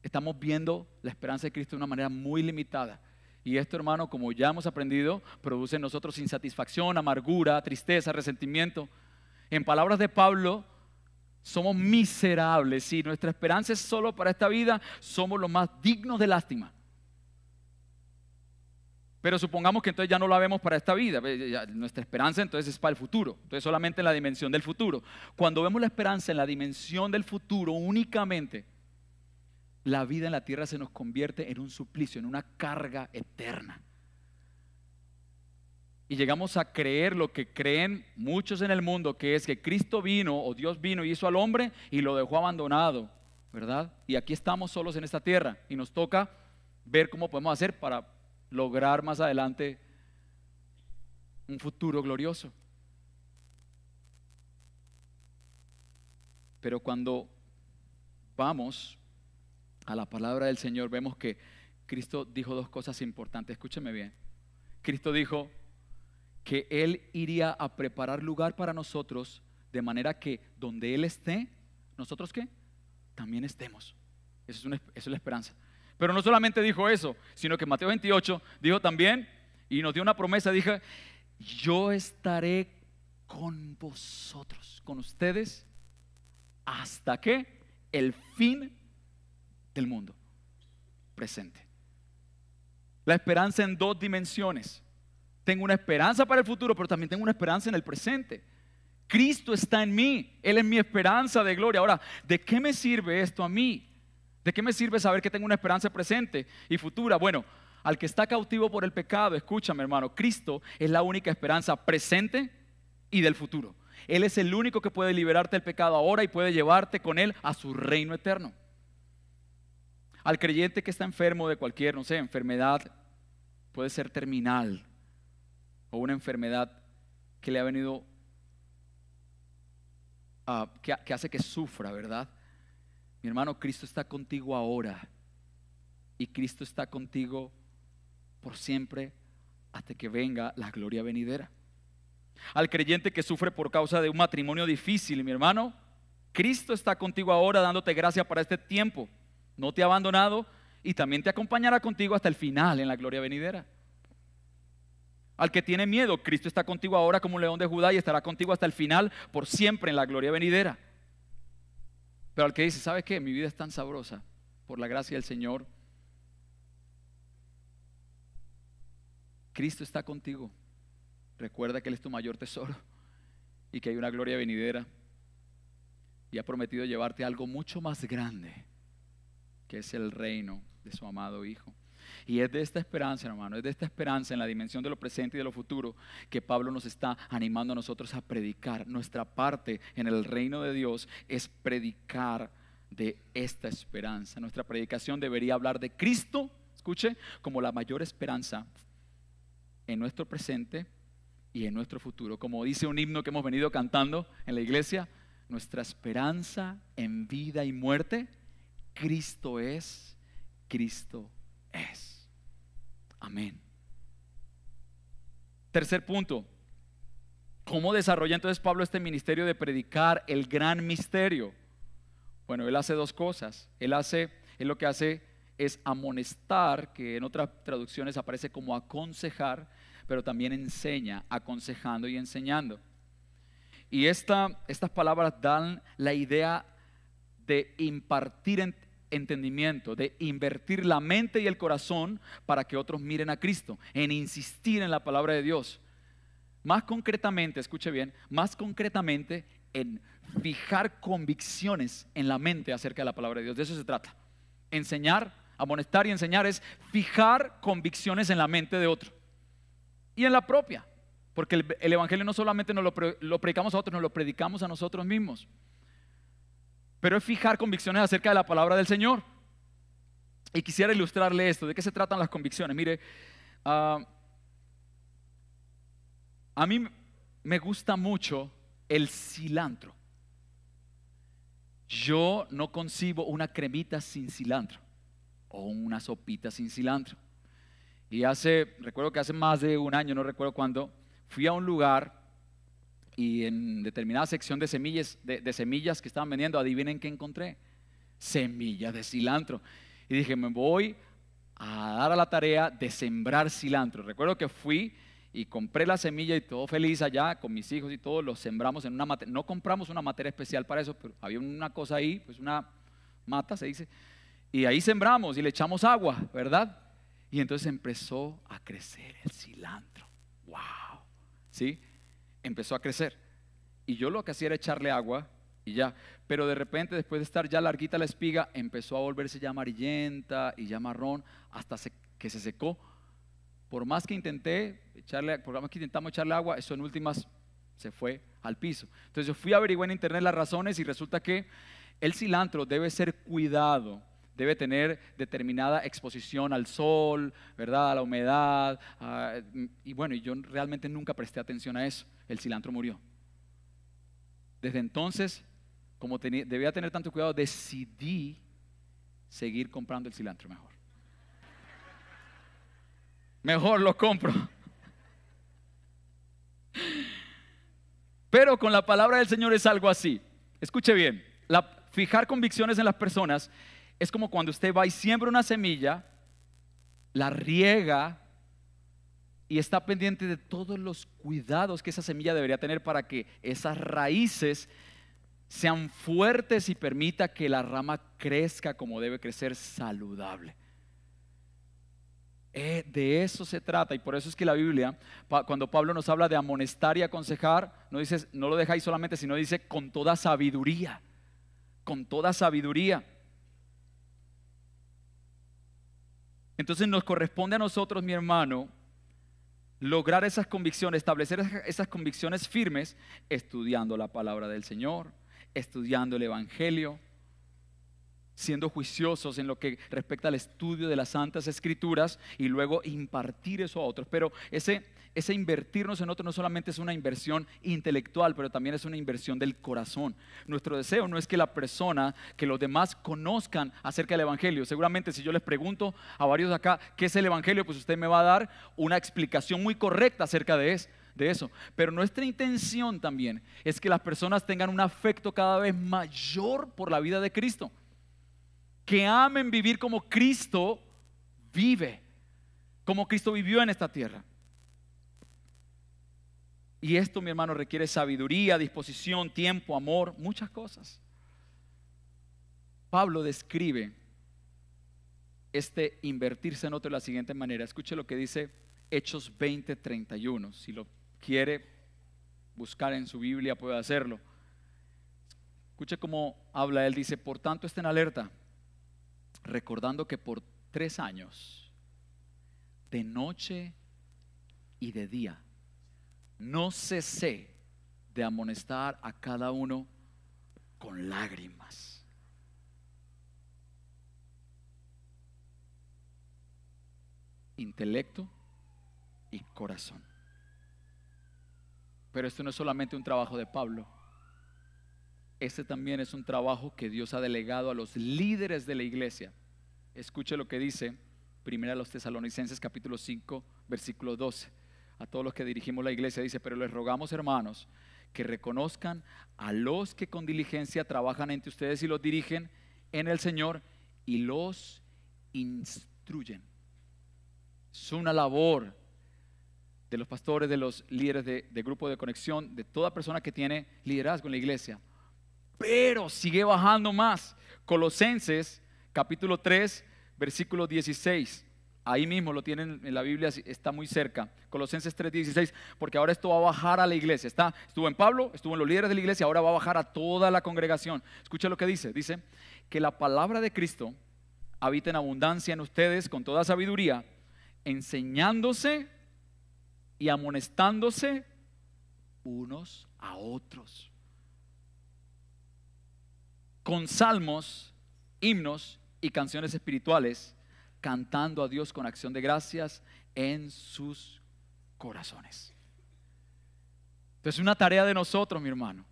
estamos viendo la esperanza de Cristo de una manera muy limitada. Y esto, hermano, como ya hemos aprendido, produce en nosotros insatisfacción, amargura, tristeza, resentimiento. En palabras de Pablo, somos miserables. Si nuestra esperanza es solo para esta vida, somos los más dignos de lástima. Pero supongamos que entonces ya no la vemos para esta vida. Nuestra esperanza entonces es para el futuro. Entonces solamente en la dimensión del futuro. Cuando vemos la esperanza en la dimensión del futuro únicamente, la vida en la tierra se nos convierte en un suplicio, en una carga eterna y llegamos a creer lo que creen muchos en el mundo, que es que Cristo vino o Dios vino y hizo al hombre y lo dejó abandonado, ¿verdad? Y aquí estamos solos en esta tierra y nos toca ver cómo podemos hacer para lograr más adelante un futuro glorioso. Pero cuando vamos a la palabra del Señor, vemos que Cristo dijo dos cosas importantes. Escúcheme bien. Cristo dijo, que Él iría a preparar lugar para nosotros de manera que donde Él esté, nosotros qué? También estemos. Esa es, es la esperanza. Pero no solamente dijo eso, sino que Mateo 28 dijo también y nos dio una promesa, dijo, yo estaré con vosotros, con ustedes, hasta que el fin del mundo presente. La esperanza en dos dimensiones. Tengo una esperanza para el futuro, pero también tengo una esperanza en el presente. Cristo está en mí, Él es mi esperanza de gloria. Ahora, ¿de qué me sirve esto a mí? ¿De qué me sirve saber que tengo una esperanza presente y futura? Bueno, al que está cautivo por el pecado, escúchame hermano, Cristo es la única esperanza presente y del futuro. Él es el único que puede liberarte del pecado ahora y puede llevarte con Él a su reino eterno. Al creyente que está enfermo de cualquier, no sé, enfermedad, puede ser terminal una enfermedad que le ha venido, que, hace que sufra, ¿verdad? Mi hermano, Cristo está contigo ahora y Cristo está contigo por siempre hasta que venga la gloria venidera. Al creyente que sufre por causa de un matrimonio difícil, mi hermano, Cristo está contigo ahora dándote gracia para este tiempo no te ha abandonado y también te acompañará contigo hasta el final en la gloria venidera. Al que tiene miedo, Cristo está contigo ahora como un león de Judá y estará contigo hasta el final por siempre en la gloria venidera. Pero al que dice, ¿sabes qué? Mi vida es tan sabrosa por la gracia del Señor. Cristo está contigo. Recuerda que Él es tu mayor tesoro y que hay una gloria venidera y ha prometido llevarte algo mucho más grande que es el reino de su amado Hijo. Y es de esta esperanza, hermano, es de esta esperanza en la dimensión de lo presente y de lo futuro que Pablo nos está animando a nosotros a predicar. Nuestra parte en el reino de Dios es predicar de esta esperanza. Nuestra predicación debería hablar de Cristo, escuche, como la mayor esperanza en nuestro presente y en nuestro futuro. Como dice un himno que hemos venido cantando en la iglesia, nuestra esperanza en vida y muerte Cristo es, Cristo Amén. Tercer punto. ¿Cómo desarrolla entonces Pablo este ministerio de predicar el gran misterio? Bueno, él hace dos cosas. Él hace, lo que hace es amonestar, que en otras traducciones aparece como aconsejar, pero también enseña, aconsejando y enseñando. Y esta, estas palabras dan la idea de impartir entendimiento, de invertir la mente y el corazón para que otros miren a Cristo, en insistir en la palabra de Dios. Más concretamente, escuche bien, más concretamente en fijar convicciones en la mente acerca de la palabra de Dios. De eso se trata. Enseñar, amonestar y enseñar es fijar convicciones en la mente de otro y en la propia. Porque el, Evangelio no solamente nos lo, lo predicamos a otros, nos lo predicamos a nosotros mismos pero es fijar convicciones acerca de la palabra del Señor. Y quisiera ilustrarle esto. ¿De qué se tratan las convicciones? Mire, ah, a mí me gusta mucho el cilantro. Yo no concibo una cremita sin cilantro o una sopita sin cilantro. Y hace, recuerdo que hace más de un año, no recuerdo cuándo, fui a un lugar y en determinada sección de semillas, de, semillas que estaban vendiendo, adivinen qué encontré. Semillas de cilantro. Y dije, me voy a dar a la tarea de sembrar cilantro. Recuerdo que fui y compré la semilla y todo feliz allá con mis hijos y todo, lo sembramos en una materia. No compramos una materia especial para eso, pero había una cosa ahí, pues una mata se dice. Y ahí sembramos y le echamos agua, ¿verdad? Y entonces empezó a crecer el cilantro. ¡Wow! ¿Sí? Empezó a crecer. Y yo lo que hacía era echarle agua y ya. Pero de repente, después de estar ya larguita la espiga, empezó a volverse ya amarillenta y ya marrón hasta que se secó. Por más que intenté echarle, por más que intentamos echarle agua, eso en últimas se fue al piso. Entonces yo fui a averiguar en internet las razones y resulta que el cilantro debe ser cuidado debe tener determinada exposición al sol, ¿verdad? A la humedad. y bueno, yo realmente nunca presté atención a eso. El cilantro murió. Desde entonces, como debía tener tanto cuidado, decidí seguir comprando el cilantro mejor. Mejor lo compro. Pero con la palabra del Señor es algo así. Escuche bien, fijar convicciones en las personas es como cuando usted va y siembra una semilla, la riega y está pendiente de todos los cuidados que esa semilla debería tener para que esas raíces sean fuertes y permita que la rama crezca como debe crecer saludable. Eh, de eso se trata y por eso es que la Biblia, cuando Pablo nos habla de amonestar y aconsejar, no, dice, no lo ahí solamente, sino dice con toda sabiduría, con toda sabiduría. Entonces nos corresponde a nosotros, mi hermano, lograr esas convicciones, establecer esas convicciones firmes, estudiando la palabra del Señor, estudiando el Evangelio, siendo juiciosos en lo que respecta al estudio de las santas escrituras y luego impartir eso a otros. Pero ese, ese invertirnos en otros no solamente es una inversión intelectual, pero también es una inversión del corazón. Nuestro deseo no es que la persona, que los demás conozcan acerca del Evangelio. Seguramente si yo les pregunto a varios acá qué es el Evangelio, pues usted me va a dar una explicación muy correcta acerca de eso de eso. Pero nuestra intención también es que las personas tengan un afecto cada vez mayor por la vida de Cristo que amen vivir como Cristo vive, como Cristo vivió en esta tierra. Y esto, mi hermano, requiere sabiduría, disposición, tiempo, amor, muchas cosas. Pablo describe este invertirse en otro de la siguiente manera. Escuche lo que dice Hechos 20:31. Si lo quiere buscar en su Biblia, puede hacerlo. Escuche cómo habla él. Dice, por tanto, estén alerta recordando que por tres años, de noche y de día, no cesé de amonestar a cada uno con lágrimas. Intelecto y corazón. Pero esto no es solamente un trabajo de Pablo. Este también es un trabajo que Dios ha delegado a los líderes de la iglesia. Escuche lo que dice Primera los Tesalonicenses capítulo 5, versículo 12. A todos los que dirigimos la iglesia dice, pero les rogamos hermanos que reconozcan a los que con diligencia trabajan entre ustedes y los dirigen en el Señor y los instruyen. Es una labor de los pastores, de los líderes de, de grupo de conexión, de toda persona que tiene liderazgo en la iglesia pero sigue bajando más. Colosenses capítulo 3, versículo 16. Ahí mismo lo tienen en la Biblia, está muy cerca. Colosenses 3, 16, porque ahora esto va a bajar a la iglesia. Está, estuvo en Pablo, estuvo en los líderes de la iglesia, ahora va a bajar a toda la congregación. Escucha lo que dice. Dice que la palabra de Cristo habita en abundancia en ustedes con toda sabiduría, enseñándose y amonestándose unos a otros con salmos, himnos y canciones espirituales, cantando a Dios con acción de gracias en sus corazones. Entonces es una tarea de nosotros, mi hermano.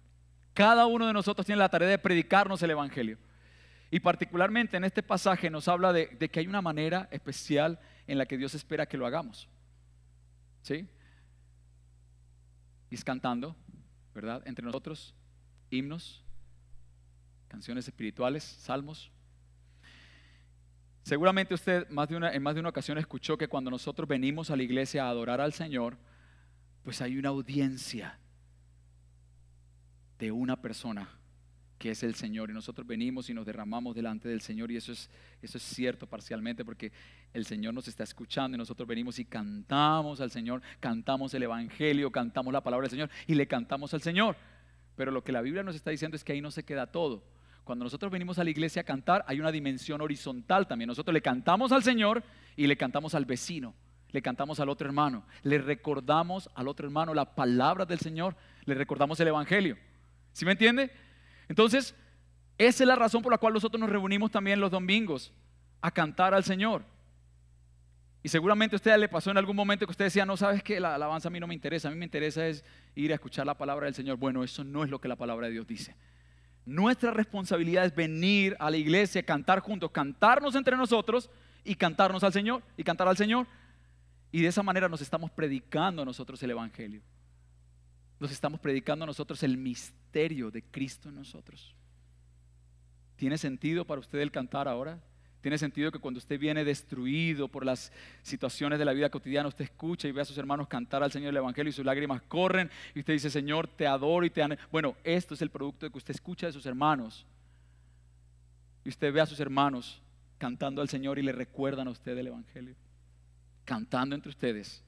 Cada uno de nosotros tiene la tarea de predicarnos el Evangelio. Y particularmente en este pasaje nos habla de, que hay una manera especial en la que Dios espera que lo hagamos. ¿Sí? Y es cantando, ¿verdad? Entre nosotros, himnos, canciones espirituales, salmos. Seguramente usted más de una, en más de una ocasión escuchó que cuando nosotros venimos a la iglesia a adorar al Señor, pues hay una audiencia de una persona que es el Señor. Y nosotros venimos y nos derramamos delante del Señor. Y eso es, eso es cierto parcialmente porque el Señor nos está escuchando y nosotros venimos y cantamos al Señor, cantamos el Evangelio, cantamos la palabra del Señor y le cantamos al Señor. Pero lo que la Biblia nos está diciendo es que ahí no se queda todo. Cuando nosotros venimos a la iglesia a cantar, hay una dimensión horizontal también. Nosotros le cantamos al Señor y le cantamos al vecino, le cantamos al otro hermano, le recordamos al otro hermano la palabra del Señor, le recordamos el Evangelio. ¿Sí me entiende? Entonces, esa es la razón por la cual nosotros nos reunimos también los domingos a cantar al Señor. Y seguramente a usted le pasó en algún momento que usted decía, no sabes que la alabanza a mí no me interesa, a mí me interesa es ir a escuchar la palabra del Señor. Bueno, eso no es lo que la palabra de Dios dice. Nuestra responsabilidad es venir a la iglesia, cantar juntos, cantarnos entre nosotros y cantarnos al Señor y cantar al Señor. Y de esa manera nos estamos predicando a nosotros el Evangelio. Nos estamos predicando a nosotros el misterio de Cristo en nosotros. ¿Tiene sentido para usted el cantar ahora? Tiene sentido que cuando usted viene destruido por las situaciones de la vida cotidiana, usted escucha y ve a sus hermanos cantar al Señor el Evangelio y sus lágrimas corren y usted dice, Señor, te adoro y te amo. Bueno, esto es el producto de que usted escucha de sus hermanos. Y usted ve a sus hermanos cantando al Señor y le recuerdan a usted el Evangelio. Cantando entre ustedes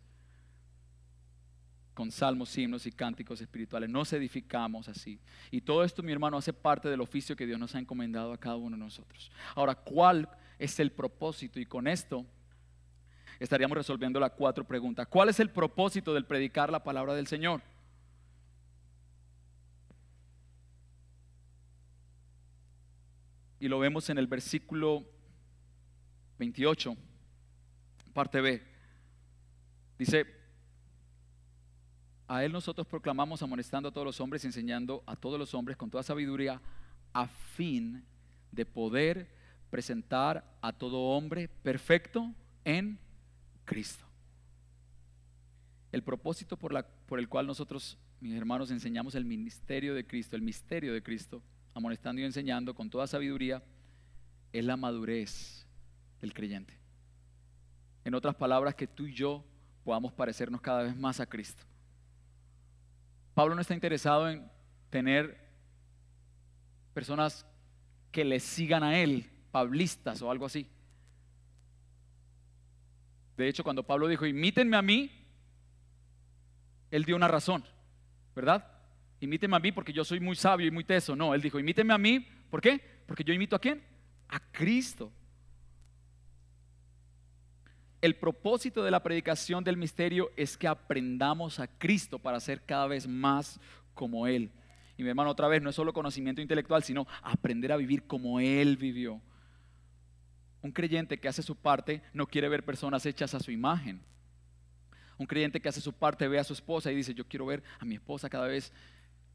con salmos, himnos y cánticos espirituales. Nos edificamos así. Y todo esto, mi hermano, hace parte del oficio que Dios nos ha encomendado a cada uno de nosotros. Ahora, ¿cuál es el propósito? Y con esto estaríamos resolviendo las cuatro preguntas. ¿Cuál es el propósito del predicar la palabra del Señor? Y lo vemos en el versículo 28, parte B. Dice, a Él nosotros proclamamos amonestando a todos los hombres enseñando a todos los hombres con toda sabiduría a fin de poder presentar a todo hombre perfecto en Cristo. El propósito por, el cual nosotros, mis hermanos, enseñamos el ministerio de Cristo, el misterio de Cristo, amonestando y enseñando con toda sabiduría, es la madurez del creyente. En otras palabras, que tú y yo podamos parecernos cada vez más a Cristo. Pablo no está interesado en tener personas que le sigan a él, pablistas o algo así. De hecho, cuando Pablo dijo, imítenme a mí, él dio una razón, ¿verdad? Imítenme a mí porque yo soy muy sabio y muy teso. No, él dijo, imítenme a mí, ¿por qué? Porque yo imito a quién? A Cristo. El propósito de la predicación del misterio es que aprendamos a Cristo para ser cada vez más como Él. Y mi hermano, otra vez, no es solo conocimiento intelectual, sino aprender a vivir como Él vivió. Un creyente que hace su parte no quiere ver personas hechas a su imagen. Un creyente que hace su parte ve a su esposa y dice, yo quiero ver a mi esposa cada vez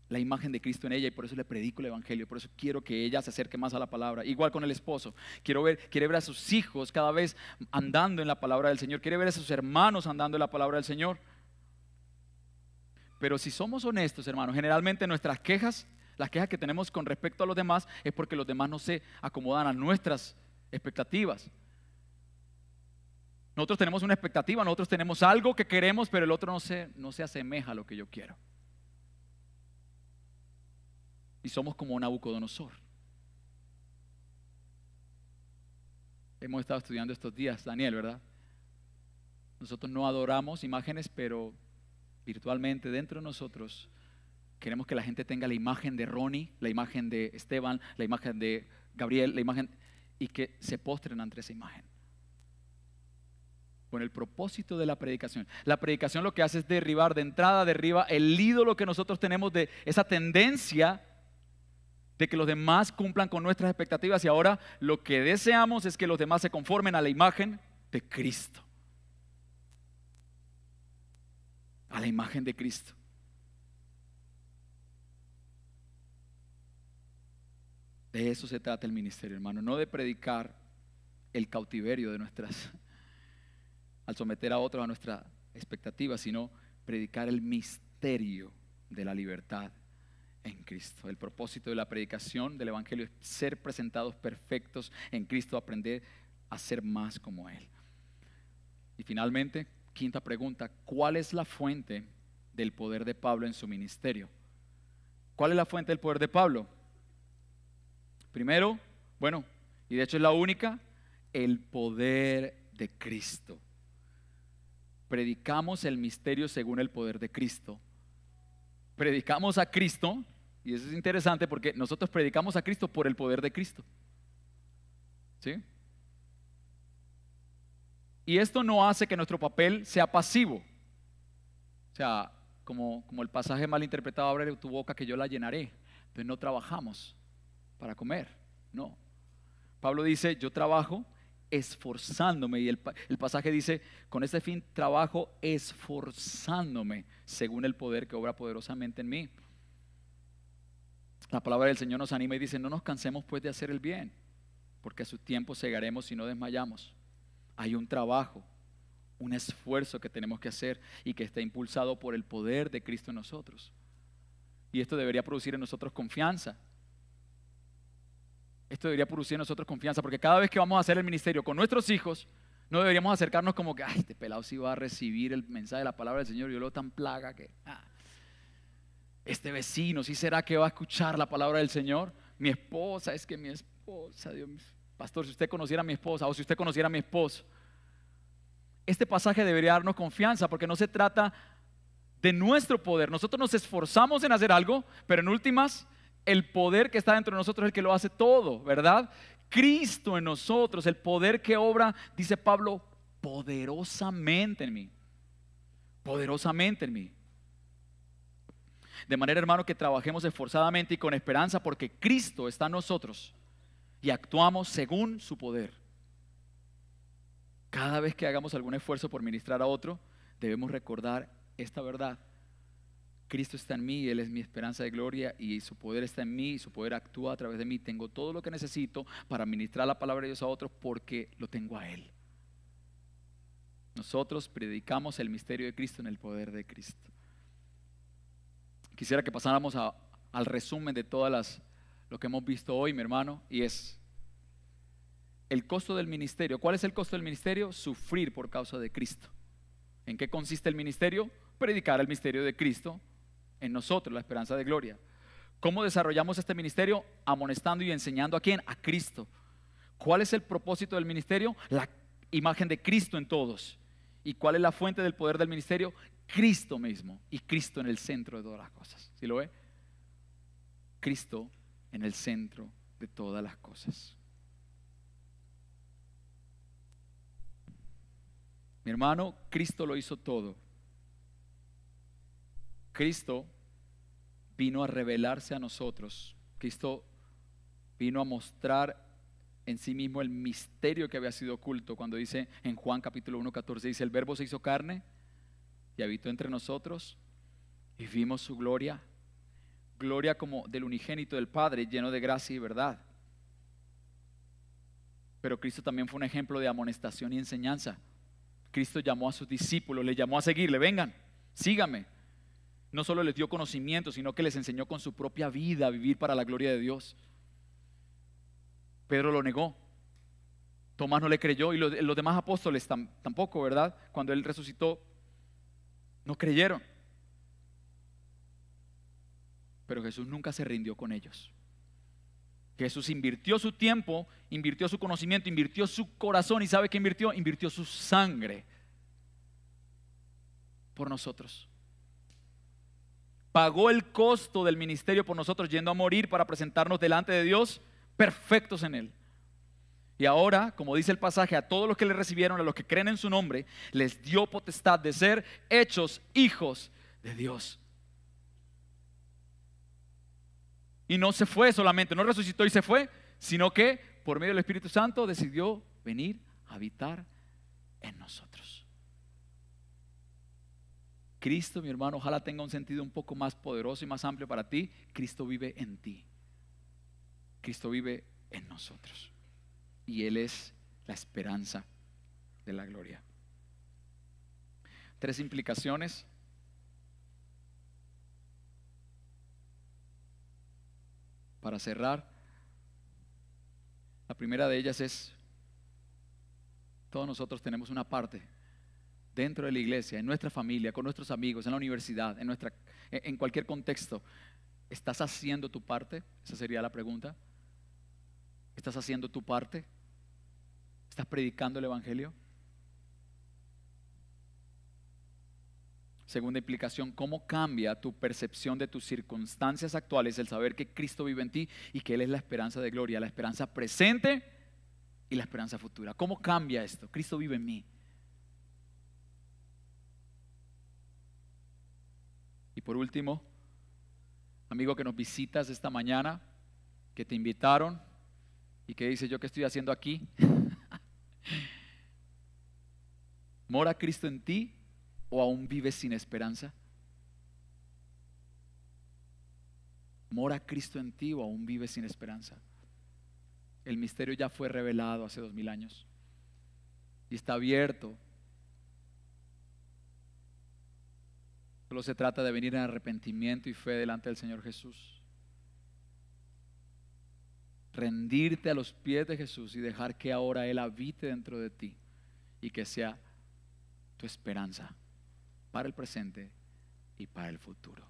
la imagen de Cristo en ella y por eso le predico el Evangelio, por eso quiero que ella se acerque más a la palabra. Igual con el esposo, quiero ver, quiere ver a sus hijos cada vez andando en la palabra del Señor, quiere ver a sus hermanos andando en la palabra del Señor. Pero si somos honestos, hermanos, generalmente nuestras quejas, las quejas que tenemos con respecto a los demás es porque los demás no se acomodan a nuestras expectativas. Nosotros tenemos una expectativa, nosotros tenemos algo que queremos, pero el otro no se, no se asemeja a lo que yo quiero y somos como Nabucodonosor. Hemos estado estudiando estos días, Daniel, ¿verdad? Nosotros no adoramos imágenes, pero virtualmente dentro de nosotros queremos que la gente tenga la imagen de Ronnie, la imagen de Esteban, la imagen de Gabriel, la imagen, y que se postren ante esa imagen. Con el propósito de la predicación. La predicación lo que hace es derribar de entrada, derriba el ídolo que nosotros tenemos de esa tendencia de que los demás cumplan con nuestras expectativas y ahora lo que deseamos es que los demás se conformen a la imagen de Cristo. A la imagen de Cristo. De eso se trata el ministerio, hermano, no de predicar el cautiverio de nuestras, al someter a otros a nuestra expectativa, sino predicar el misterio de la libertad en Cristo. El propósito de la predicación del Evangelio es ser presentados perfectos en Cristo, aprender a ser más como Él. Y finalmente, quinta pregunta, ¿cuál es la fuente del poder de Pablo en su ministerio? ¿Cuál es la fuente del poder de Pablo? Primero, bueno, y de hecho es la única, el poder de Cristo. Predicamos el misterio según el poder de Cristo predicamos a Cristo, y eso es interesante porque nosotros predicamos a Cristo por el poder de Cristo. ¿Sí? Y esto no hace que nuestro papel sea pasivo. O sea, como, como el pasaje mal interpretado, abre tu boca que yo la llenaré. Entonces no trabajamos para comer, no. Pablo dice, yo trabajo esforzándome. Y el, pasaje dice, con este fin trabajo esforzándome según el poder que obra poderosamente en mí. La palabra del Señor nos anima y dice, no nos cansemos pues de hacer el bien, porque a su tiempo cegaremos y no desmayamos. Hay un trabajo, un esfuerzo que tenemos que hacer y que está impulsado por el poder de Cristo en nosotros. Y esto debería producir en nosotros confianza, esto debería producir en nosotros confianza, porque cada vez que vamos a hacer el ministerio con nuestros hijos, no deberíamos acercarnos como que, ay, este pelado sí va a recibir el mensaje de la palabra del Señor, yo lo tan plaga que, ah, este vecino, ¿sí será que va a escuchar la palabra del Señor? Mi esposa, es que mi esposa, Dios pastor, si usted conociera a mi esposa o si usted conociera a mi esposo, este pasaje debería darnos confianza porque no se trata de nuestro poder. Nosotros nos esforzamos en hacer algo, pero en últimas, el poder que está dentro de nosotros es el que lo hace todo, ¿verdad? Cristo en nosotros, el poder que obra, dice Pablo, poderosamente en mí. Poderosamente en mí. De manera, hermano, que trabajemos esforzadamente y con esperanza porque Cristo está en nosotros y actuamos según su poder. Cada vez que hagamos algún esfuerzo por ministrar a otro, debemos recordar esta verdad. Cristo está en mí, Él es mi esperanza de gloria y su poder está en mí y su poder actúa a través de mí. Tengo todo lo que necesito para ministrar la palabra de Dios a otros porque lo tengo a Él. Nosotros predicamos el misterio de Cristo en el poder de Cristo. Quisiera que pasáramos al resumen de todas las lo que hemos visto hoy, mi hermano, y es el costo del ministerio. ¿Cuál es el costo del ministerio? Sufrir por causa de Cristo. ¿En qué consiste el ministerio? Predicar el misterio de Cristo en nosotros, la esperanza de gloria. ¿Cómo desarrollamos este ministerio? Amonestando y enseñando a quién? A Cristo. ¿Cuál es el propósito del ministerio? La imagen de Cristo en todos. ¿Y cuál es la fuente del poder del ministerio? Cristo mismo y Cristo en el centro de todas las cosas. ¿Sí lo ve? Cristo en el centro de todas las cosas. Mi hermano, Cristo lo hizo todo. Cristo vino a revelarse a nosotros. Cristo vino a mostrar en sí mismo el misterio que había sido oculto. Cuando dice en Juan capítulo 1, 14, dice, el verbo se hizo carne y habitó entre nosotros y vimos su gloria gloria como del unigénito del Padre, lleno de gracia y verdad. Pero Cristo también fue un ejemplo de amonestación y enseñanza. Cristo llamó a sus discípulos, les llamó a seguirle, vengan, síganme. No solo les dio conocimiento, sino que les enseñó con su propia vida a vivir para la gloria de Dios. Pedro lo negó. Tomás no le creyó y los, demás apóstoles tampoco, ¿verdad? Cuando él resucitó, no creyeron. Pero Jesús nunca se rindió con ellos. Jesús invirtió su tiempo, invirtió su conocimiento, invirtió su corazón y ¿sabe qué invirtió? Invirtió su sangre por nosotros. Pagó el costo del ministerio por nosotros yendo a morir para presentarnos delante de Dios perfectos en Él. Y ahora, como dice el pasaje, a todos los que le recibieron, a los que creen en su nombre, les dio potestad de ser hechos hijos de Dios. Y no se fue solamente, no resucitó y se fue, sino que por medio del Espíritu Santo decidió venir a habitar en nosotros. Cristo, mi hermano, ojalá tenga un sentido un poco más poderoso y más amplio para ti. Cristo vive en ti. Cristo vive en nosotros. Y Él es la esperanza de la gloria. Tres implicaciones para cerrar, la primera de ellas es, todos nosotros tenemos una parte dentro de la iglesia, en nuestra familia, con nuestros amigos, en la universidad, en, nuestra, en cualquier contexto. ¿Estás haciendo tu parte? Esa sería la pregunta. ¿Estás haciendo tu parte? ¿Estás predicando el Evangelio? Segunda implicación, ¿cómo cambia tu percepción de tus circunstancias actuales el saber que Cristo vive en ti y que Él es la esperanza de gloria, la esperanza presente y la esperanza futura? ¿Cómo cambia esto? Cristo vive en mí. Y por último, amigo que nos visitas esta mañana, que te invitaron y que dice, ¿yo qué estoy haciendo aquí? ¿Mora Cristo en ti? o aún vives sin esperanza? ¿Mora Cristo en ti o aún vives sin esperanza? El misterio ya fue revelado hace dos mil años y está abierto. Se trata de venir en arrepentimiento y fe delante del Señor Jesús. rendirte a los pies de Jesús y dejar que ahora Él habite dentro de ti y que sea tu esperanza para el presente y para el futuro.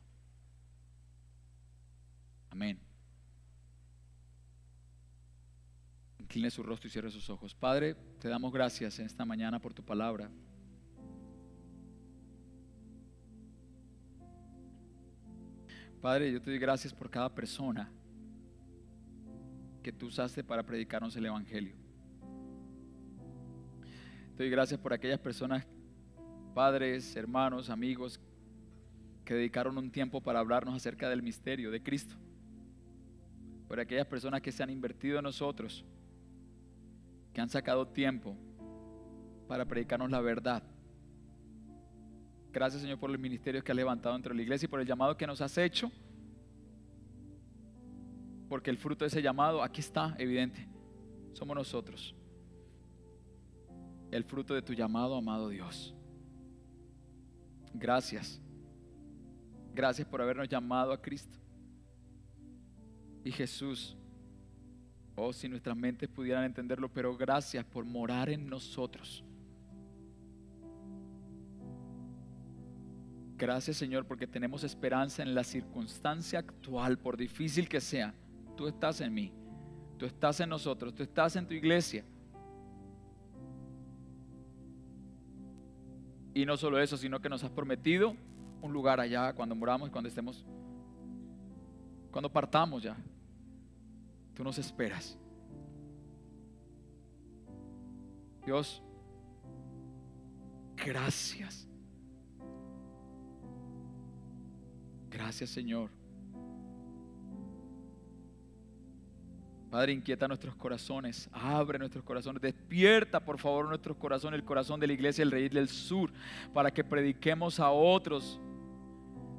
Amén. Incline su rostro y cierre sus ojos. Padre, te damos gracias en esta mañana por tu palabra. Padre, yo te doy gracias por cada persona que tú usaste para predicarnos el Evangelio. Te doy gracias por aquellas personas, padres, hermanos, amigos, que dedicaron un tiempo para hablarnos acerca del misterio de Cristo. Por aquellas personas que se han invertido en nosotros, que han sacado tiempo para predicarnos la verdad Gracias Señor por los ministerios que has levantado dentro de la iglesia y por el llamado que nos has hecho. Porque el fruto de ese llamado aquí está evidente. Somos nosotros. El fruto de tu llamado, amado Dios. Gracias. Gracias por habernos llamado a Cristo. Y Jesús, oh, si nuestras mentes pudieran entenderlo, pero gracias por morar en nosotros Gracias Señor porque tenemos esperanza en la circunstancia actual, por difícil que sea. Tú estás en mí, tú estás en nosotros, tú estás en tu iglesia. Y no solo eso, sino que nos has prometido un lugar allá cuando moramos y cuando estemos, cuando partamos ya. Tú nos esperas. Dios, gracias Gracias Señor. Padre, inquieta nuestros corazones, abre nuestros corazones, despierta por favor nuestros corazones, el corazón de la iglesia del Rey del Sur, para que prediquemos a otros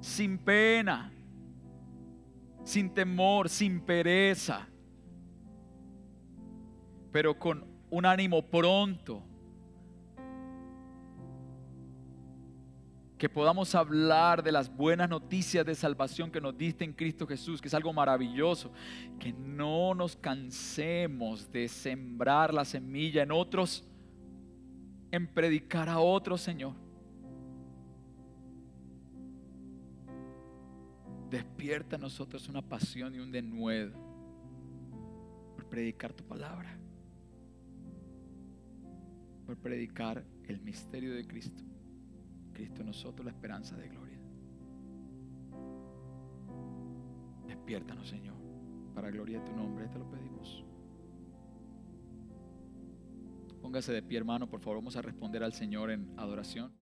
sin pena, sin temor, sin pereza, pero con un ánimo pronto que podamos hablar de las buenas noticias de salvación que nos diste en Cristo Jesús, que es algo maravilloso, que no nos cansemos de sembrar la semilla en otros, en predicar a otros, Señor. Despierta a nosotros una pasión y un denuedo por predicar tu palabra, por predicar el misterio de Cristo. Cristo en nosotros la esperanza de gloria. Despiértanos, Señor, para gloria de tu nombre, te lo pedimos. Póngase de pie, hermano, por favor, vamos a responder al Señor en adoración.